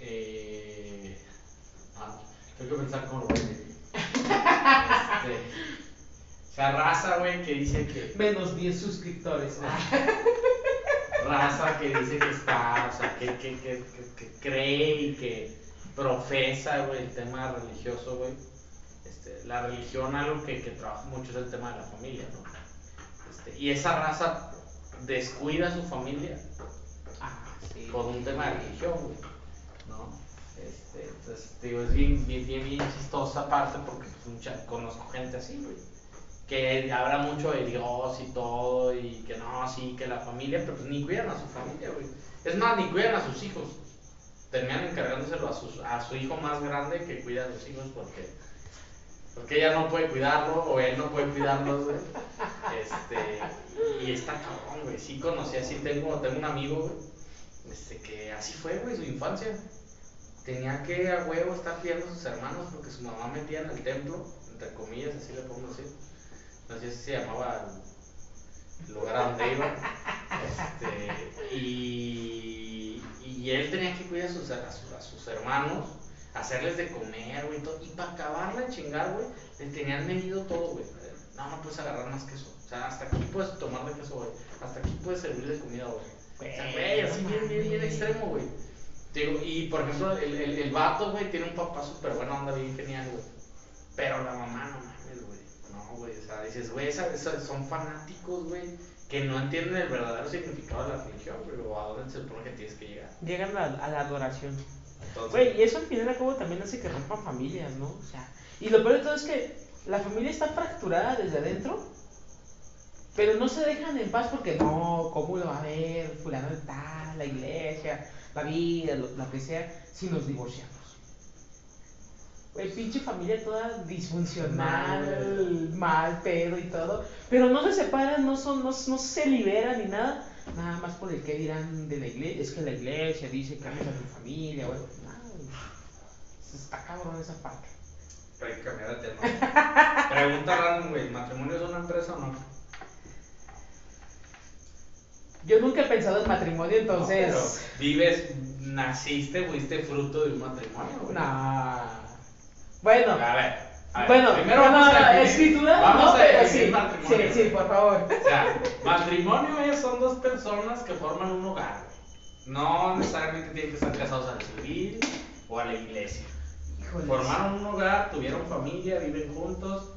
Eh. Ah, tengo que pensar cómo lo voy a decir. [laughs] Este. O sea, raza, güey, que dice que. Menos 10 suscriptores. [laughs] Raza que dice que está, o sea, que, que, que, que, que cree y que profesa, güey, el tema religioso, güey. Este, la religión, algo que, que trabaja mucho es el tema de la familia, ¿no? Este, y esa raza descuida a su familia Ah, sí. por un tema de religión, güey, ¿no? Este, entonces, digo, es bien, bien, bien, bien chistosa parte porque pues, mucha- conozco gente así, güey, que habla mucho de Dios y todo, y que no, sí, que la familia, pero pues ni cuidan a su familia, güey. Es más, ni cuidan a sus hijos. Terminan encargándoselo a, sus, a su hijo más grande que cuida a sus hijos porque, porque ella no puede cuidarlo o él no puede cuidarlos, güey. Este, y está cabrón, güey. Sí conocí así, tengo, tengo un amigo, güey, este, que así fue, güey, su infancia. Tenía que a huevo estar cuidando a sus hermanos porque su mamá metía en el templo, entre comillas, así le podemos decir. Si se llamaba el lugar a donde iba. Este, y, y él tenía que cuidar a sus, a sus, a sus hermanos, hacerles de comer, güey, y todo. Y para acabarla de chingar, güey, le tenían medido todo, güey. No, no puedes agarrar más queso. O sea, hasta aquí puedes tomar de queso, güey. Hasta aquí puedes servir de comida, güey. O sea, güey, así bien, bien, bien extremo, güey. Digo, y por ejemplo, el, el, el vato, güey, tiene un papá súper bueno, anda bien genial, güey. Pero la mamá, no güey. O sea, dices, güey, son fanáticos, güey, que no entienden el verdadero significado de la religión, güey, o a dónde se supone que tienes que llegar. Llegan a, a la adoración. Güey, y eso al final y al cabo también hace que rompan familias, ¿no? O sea, y lo peor de todo es que la familia está fracturada desde adentro, pero no se dejan en paz porque no, ¿cómo lo va a ver? Fulano de tal, la iglesia, la vida, lo, lo que sea, si nos divorciamos. Güey, pinche familia toda disfuncional, mal, pedo y todo, pero no se separan, no, son, no, no se liberan ni nada, nada más por el que dirán de la iglesia, es que la iglesia dice que ames a tu familia, güey. No. Está cabrón esa parte. hay que cambiar de tema. [laughs] Pregunta random, güey, ¿matrimonio es una empresa o no? Yo nunca he pensado en matrimonio, entonces. No, pero vives, naciste, fuiste fruto de un matrimonio, güey. Nah. Bueno, A ver, a ver, bueno, primero vamos a definir- escritura, vamos no, a pero definir sí. matrimonio, Sí, sí, por favor. O sea, matrimonio es, son dos personas que forman un hogar. No necesariamente tienen que estar casados al civil o a la iglesia. Híjoles. Formaron un hogar, tuvieron familia, viven juntos.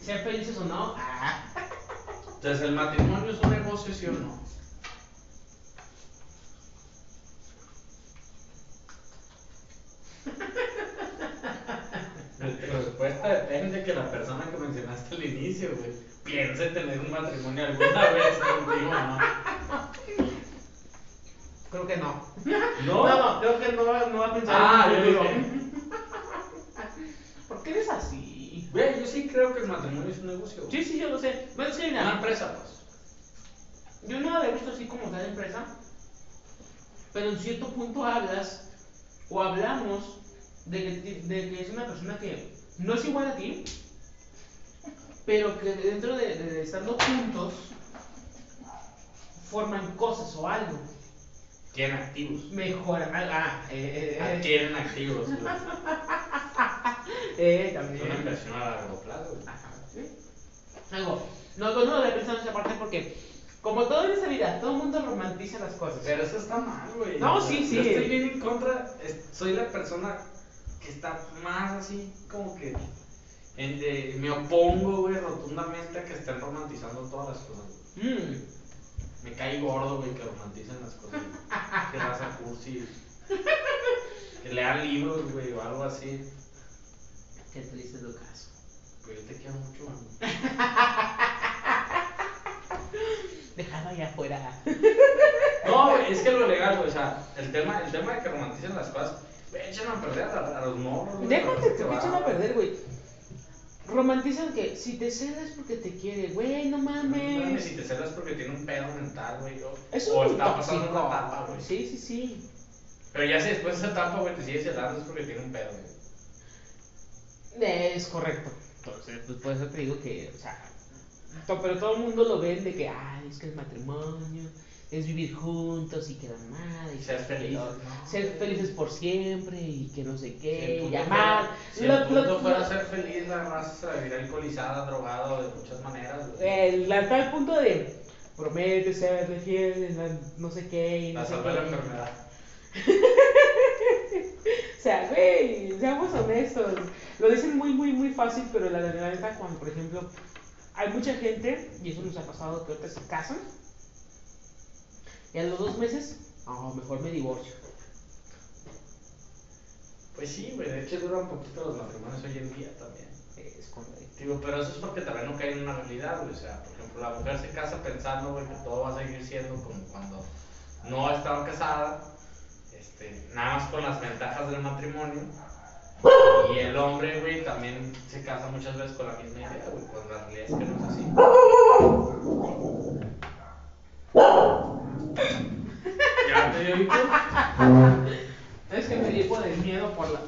Sean felices o no. Ah. Entonces, ¿el matrimonio es un negocio, sí o no? La [laughs] respuesta depende que la persona que mencionaste al inicio, güey, piense tener un matrimonio alguna [laughs] vez contigo, ¿no? Creo que no. ¿No? No, no, creo que no, va- no va a pensar Ah, en yo futuro. [laughs] ¿Por qué eres así? Güey, yo sí creo que el matrimonio es un negocio. güey. Sí, sí, yo lo sé. Bueno, es que mira, Una empresa, pues. Yo no la he visto así como tal empresa, pero en cierto punto hablas o hablamos de que, de que es una persona que no es igual a ti, pero que dentro de, de estando juntos forman cosas o algo. Tienen activos. Mejoran. Ah, eh, eh, eh, Adquieren activos. [laughs] eh, Es también. una inversión a largo plazo. güey. Ajá, ¿sí? Algo. No, pues no lo había pensado en esa parte porque, como todo en esta vida, todo el mundo romantiza las cosas. Pero eso está mal, güey. No, sí, sí. Yo estoy bien en contra. soy la persona que está más así, como que. en- me opongo, güey, rotundamente a que estén romantizando todas las cosas. Mm. Me cae gordo, güey, que romanticen las cosas. [laughs] que raza cursi. Que lean libros, güey, o algo así. Qué triste es lo caso. Pues yo te quiero mucho, güey. Dejado allá afuera. No, güey, es que lo legal, güey, o sea, el tema, el tema de que romanticen las cosas, echan a perder a, a los morros. Déjate que echan a perder, güey. Romantizan que si te celas porque te quiere, güey, no No mames, mames. si te celas porque tiene un pedo mental, güey. O, está pasando tóxico. una etapa, güey. Sí, sí, sí. Pero ya si después de esa etapa, güey, te sigue celando es porque tiene un pedo, güey. Es correcto. Entonces, pues por eso te digo que, o sea, pero todo el mundo lo ven de que, ay, es que el matrimonio es vivir juntos y que la madre y Ser felices, ¿no? ser felices por siempre y que no sé Si qué, punto y amar. Si el punto lo- fuera ser feliz, la raza se va a vivir alcoholizada, drogada, de muchas maneras. El, a tal punto de promete serle fiel, la no sé qué y no La sé salva la qué. enfermedad. [laughs] O sea, güey, seamos honestos. Lo dicen muy, muy, muy fácil, pero la, la neta, cuando, por ejemplo, hay mucha gente, y eso nos ha pasado, que ahorita se casan, y a los dos meses, oh, mejor me divorcio. Pues sí, güey, de hecho duran poquito los matrimonios hoy en día también. Es correcto. Digo, pero eso es porque también no cae en una realidad, güey. O sea, por ejemplo, la mujer se casa pensando, güey, que todo va a seguir siendo como cuando no estaba casada, este, nada más con las ventajas del matrimonio. Y el hombre, güey, también se casa muchas veces con la misma idea, güey, cuando la realidad es que no es así. ¿Ya te dio hipo? Es que me dio de miedo por la.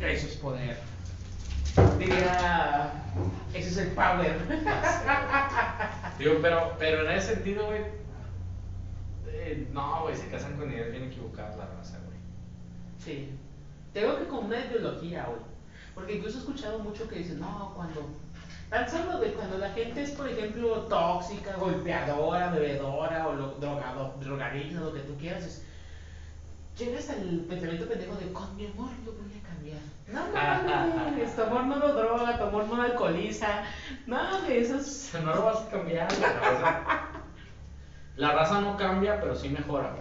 Eso es poder. Diría. Ese es el power. [laughs] Digo, pero, pero en ese sentido, güey, eh, no, güey, se casan con ideas bien equivocadas la raza, güey. Sí. Tengo que con una ideología, güey. Porque incluso he escuchado mucho que dicen, no, cuando. Solo de cuando la gente es, por ejemplo, tóxica, golpeadora, bebedora o lo, drogado, drogadicta, lo que tú quieras. Es, llega hasta el pensamiento pendejo de con mi amor lo voy a cambiar. No mames, [laughs] tu amor no lo droga, tu amor no lo alcoholiza. No, de eso es. No lo vas a cambiar, la raza. La raza no cambia, pero sí mejora.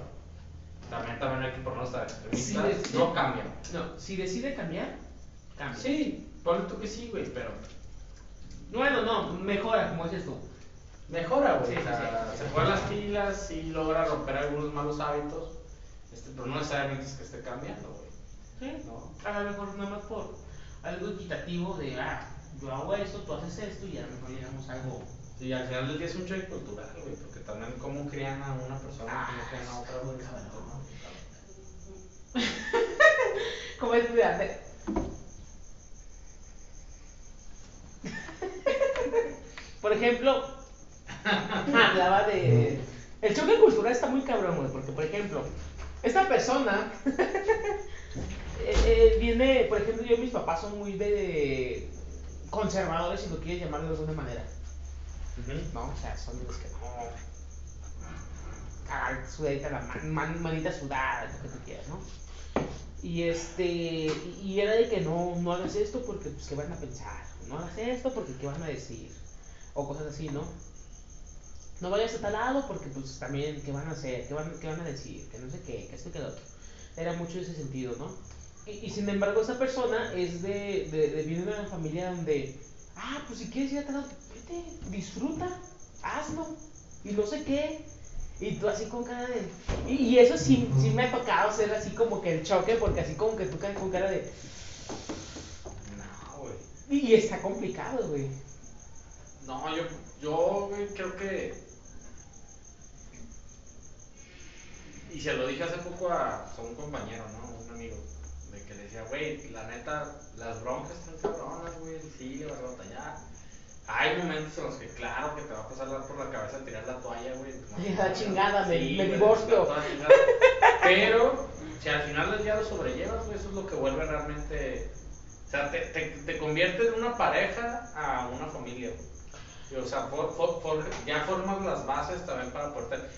También, también hay que ponernos a sí. No cambia. No, si decide cambiar, cambia. Sí, ponle tú que sí, güey, pero Bueno, no, mejora, como dices tú. mejora, güey. Sí, o sea, sí. se pone las pilas y logra romper algunos malos hábitos. Este, pero no necesariamente es que esté cambiando, güey. Sí. ¿no? A lo mejor nada más por algo equitativo de, ah, yo hago esto, tú haces esto y a lo mejor llegamos a algo. Y al final del día es un choque cultural, güey, porque también cómo crían a una persona, cómo crían a otra, güey. Como [laughs] es [laughs] Por ejemplo, [laughs] hablaba de. El choque cultural está muy cabrón, güey, porque, por ejemplo, esta persona [laughs] eh, eh, viene, por ejemplo, yo y mis papás son muy de conservadores, si lo quieres llamar de alguna manera. ¿no? O sea, son los que no. Cagar sudadita la man- man- manita sudada, lo que tú quieras, ¿no? Y este. Y era de que no, no hagas esto porque, pues, ¿qué van a pensar? No hagas esto porque, ¿qué van a decir? O cosas así, ¿no? No vayas a tal lado porque, pues, también, ¿qué van a hacer? ¿Qué van, qué van a decir? Que no sé qué, que esto, que lo otro. Era mucho ese sentido, ¿no? Y, sin embargo, esa persona es de, de, viene de una familia donde, ah, pues si quieres ir a tal lado, vete, disfruta, hazlo, y no sé qué. Y tú así con cara de... Y, y eso sí, sí me ha tocado ser así como que el choque, porque así como que tú caes con cara de... Y, y está complicado, güey. No, yo, yo, güey, creo que. Y se lo dije hace poco a, a un compañero, ¿no? Un amigo. De que le decía, güey, la neta, las broncas están cabronas, güey. Sí, vas a batallar. Hay momentos en los que, claro, que te va a pasar por la cabeza tirar la toalla, güey. No, La [laughs] chingada, me- me divorcio. [laughs] Pero, si al final del día lo sobrellevas, güey, eso es lo que vuelve realmente. Sea, te, te, te convierte de una pareja a una familia. Y, O sea, ya formas las bases también para tener-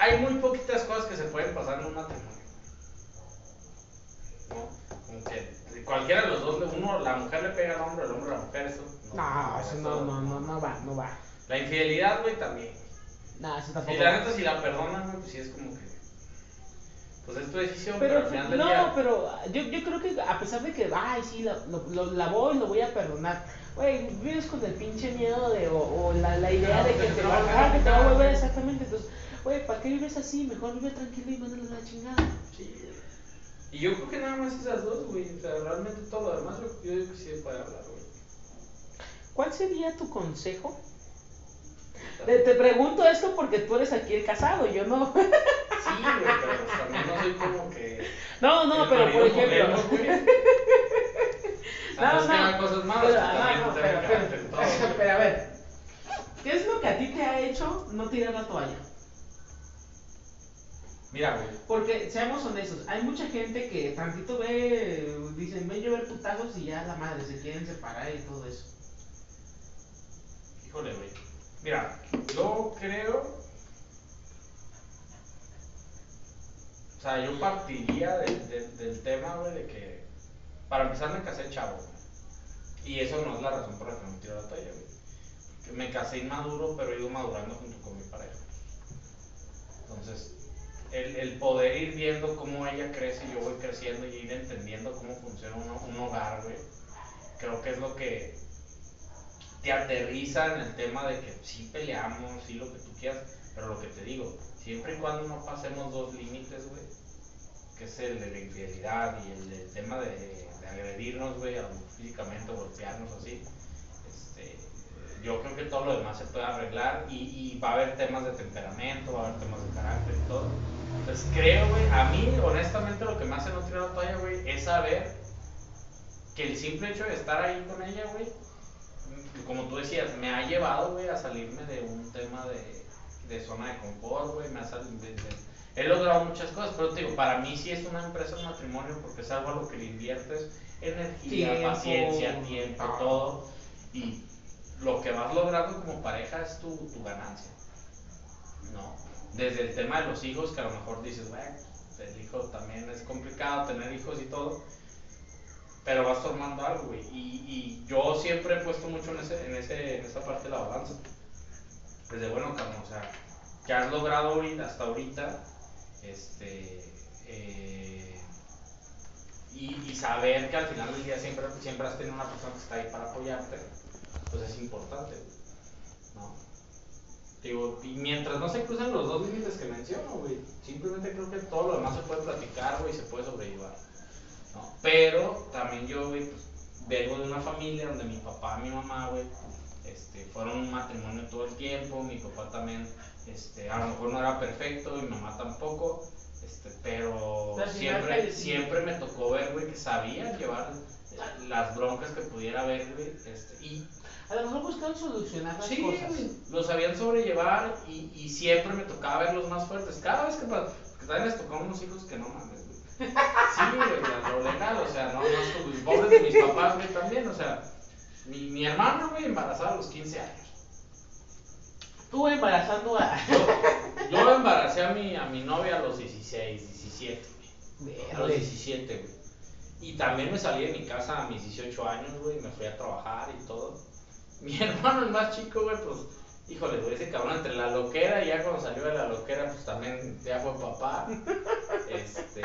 Hay muy poquitas cosas que se pueden pasar en un matrimonio. ¿No? Como que cualquiera de los dos, uno, la mujer le pega al hombre, el hombre a la mujer, eso. No, eso no, no, no, no va, no va. La infidelidad, güey, también. No, eso Y tampoco la va. neta, si la perdonan, pues sí es como que. Pues es tu decisión, pero, Pero, al final del no, día. pero yo, yo creo que a pesar de que, ay, sí, lo, lo, lo- la voy, lo voy a perdonar. Güey, vives con el pinche miedo de, o, o la, la idea No, de que que te va a que te va a volver exactamente. Entonces, güey, ¿para qué vives así? Mejor vive tranquilo y mándalo a la chingada. Sí. Y yo creo que nada más esas dos, güey. O sea, realmente todo lo demás, yo, digo que sí se puede hablar, güey. ¿Cuál sería tu consejo? Te, te pregunto esto porque tú eres aquí el casado, yo no. [laughs] Sí, güey, pero pues también no soy como que. No, no, pero por ejemplo. modelo, güey. O sea, No, no no. haga cosas malas, Pero, no, pero, pero, todo, güey. [laughs] pero a ver, ¿qué es lo que a ti te ha hecho no tirar la toalla? Mira, güey. Porque, seamos honestos, hay mucha gente que tantito ve, dicen, ven llover putazos y ya la madre, se quieren separar y todo eso. Híjole, güey. Mira, yo creo. Sea, yo partiría del, del, tema, de que. Para empezar, me casé chavo. Y eso no es la razón por la que me tiro la toalla, güey. Que me casé inmaduro, pero he ido madurando junto con mi pareja. Entonces, el, el poder ir viendo cómo ella crece y yo voy creciendo y ir entendiendo cómo funciona un, un hogar, güey. Creo que es lo que te aterriza en el tema de que sí peleamos, sí lo que tú quieras, pero lo que te digo, siempre y cuando no pasemos dos límites, güey, que es el de la infidelidad y el del tema de, de agredirnos, güey, físicamente, golpearnos así, este, yo creo que todo lo demás se puede arreglar y, y va a haber temas de temperamento, va a haber temas de carácter y todo. Entonces creo, güey, a mí honestamente lo que me hace no tirar la toalla, güey, es saber que el simple hecho de estar ahí con ella, güey, como tú decías, me ha llevado, güey, a salirme de un tema de, de zona de confort, güey, me ha salido, he logrado muchas cosas, pero te digo, para mí sí es una empresa un matrimonio porque es algo a lo que le inviertes energía, Tiempo. paciencia, tiempo, Ah. todo, y lo que vas logrando como pareja es tu, tu ganancia, ¿no? Desde el tema de los hijos, que a lo mejor dices, güey, el hijo también es complicado tener hijos y todo, pero vas formando algo, güey. Y, y yo siempre he puesto mucho en, ese, en, ese, en esa parte de la balanza. Desde, bueno, cabrón, o sea, que has logrado hasta ahorita, este, eh, y, saber que al final del día siempre, siempre has tenido una persona que está ahí para apoyarte, pues es importante, ¿no? Digo, y mientras no se crucen los dos límites que menciono, güey, simplemente creo que todo lo demás se puede platicar, güey, se puede sobrellevar, ¿no? Pero también yo, güey, pues, vengo de una familia donde mi papá mi mamá, güey, este, fueron un matrimonio todo el tiempo, mi papá también, este, a lo mejor no era perfecto, mi mamá tampoco, este, pero siempre, siempre me tocó ver, güey, que sabían llevar eh, las broncas que pudiera haber, güey, este, y A lo mejor buscaron solucionar las Sí, cosas. lo sabían sobrellevar y, y siempre me tocaba verlos más fuertes. Cada vez que porque también les tocó unos hijos que no mames, güey. Sí, güey, la- o sea, no, no, pobres de mis papás, güey, también, o sea, mi, mi hermana, güey, embarazada a los 15 años. Tú embarazando a. Yo, yo embaracé a mi, a mi novia a los 16, 17, güey. A los Verde. 17, güey. Y también me salí de mi casa a mis 18 años, güey, me fui a trabajar y todo. Mi [laughs] hermano, el más chico, güey, pues, híjole, güey, ese cabrón entre la loquera y ya cuando salió de la loquera, pues también ya fue papá. [laughs] Este,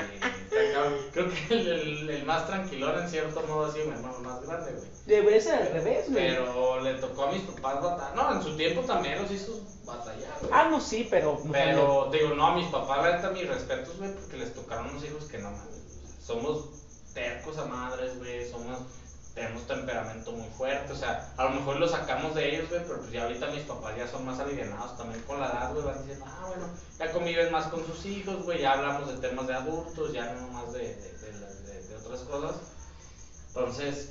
creo que el, el- el más tranquilón en cierto modo ha sido mi hermano más grande, güey. Debería ser al revés, güey. Pero le tocó a mis papás batallar. No, en su tiempo también los hizo batallar, güey. Ah, no, sí, pero. Pero te digo, no, a mis papás, la neta, mis respetos, güey, porque les tocaron unos hijos que no mames. Somos tercos a madres, güey, somos, tenemos temperamento muy fuerte, o sea, a lo mejor lo sacamos de ellos, güey, pero pues ya ahorita mis papás ya son más alivianados también con la edad, güey, van diciendo, ah, bueno, ya conviven más con sus hijos, güey, ya hablamos de temas de adultos, ya no más de, de, otras cosas. Entonces,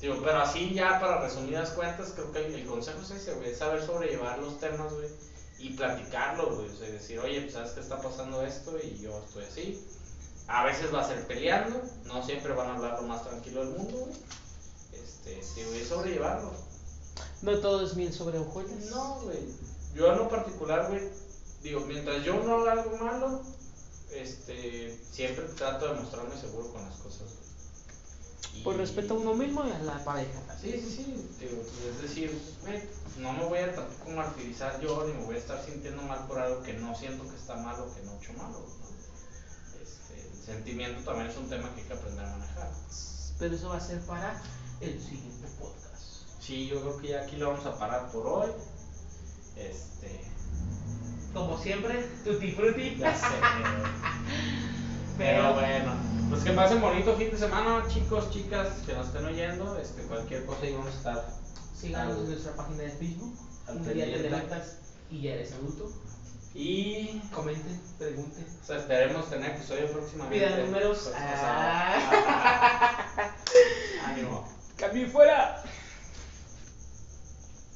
digo, pero así ya para resumidas cuentas, creo que el, el consejo es ese, güey, es saber sobrellevar los temas, güey, y platicarlo, güey, o sea, decir, oye, pues sabes que está pasando esto y yo estoy así. A veces va a ser peleando, no siempre van a hablar lo más tranquilo del mundo, güey. Este, digo, y sobrellevarlo. No todo es miel sobre hojuelas. No, güey. Yo en lo particular, güey, digo, mientras yo no haga algo malo, este, siempre trato de mostrarme seguro con las cosas. Y- Por respeto a uno mismo y a la pareja. Sí, sí, sí. Digo, es decir, güey, no me voy a tampoco martirizar yo, ni me voy a estar sintiendo mal por algo que no siento que está mal o que no he hecho malo. ¿no? Este, el sentimiento también es un tema que hay que aprender a manejar. Pero eso va a ser para el siguiente podcast. Sí, yo creo que ya aquí lo vamos a parar por hoy. Este, Como siempre, tutti frutti. ya sé. [laughs] Pero bueno, pues que pasen bonito fin de semana, chicos, chicas, que nos estén oyendo. Este, cualquier cosa ahí vamos a estar. Síganos en nuestra página de Facebook. Un día te levantas y ya eres adulto. Y Comenten, pregunten. o sea, esperemos tener episodio próximamente. Pidan números. Pues, [laughs] o sea, Ah. Ánimo. ¡Cambio fuera!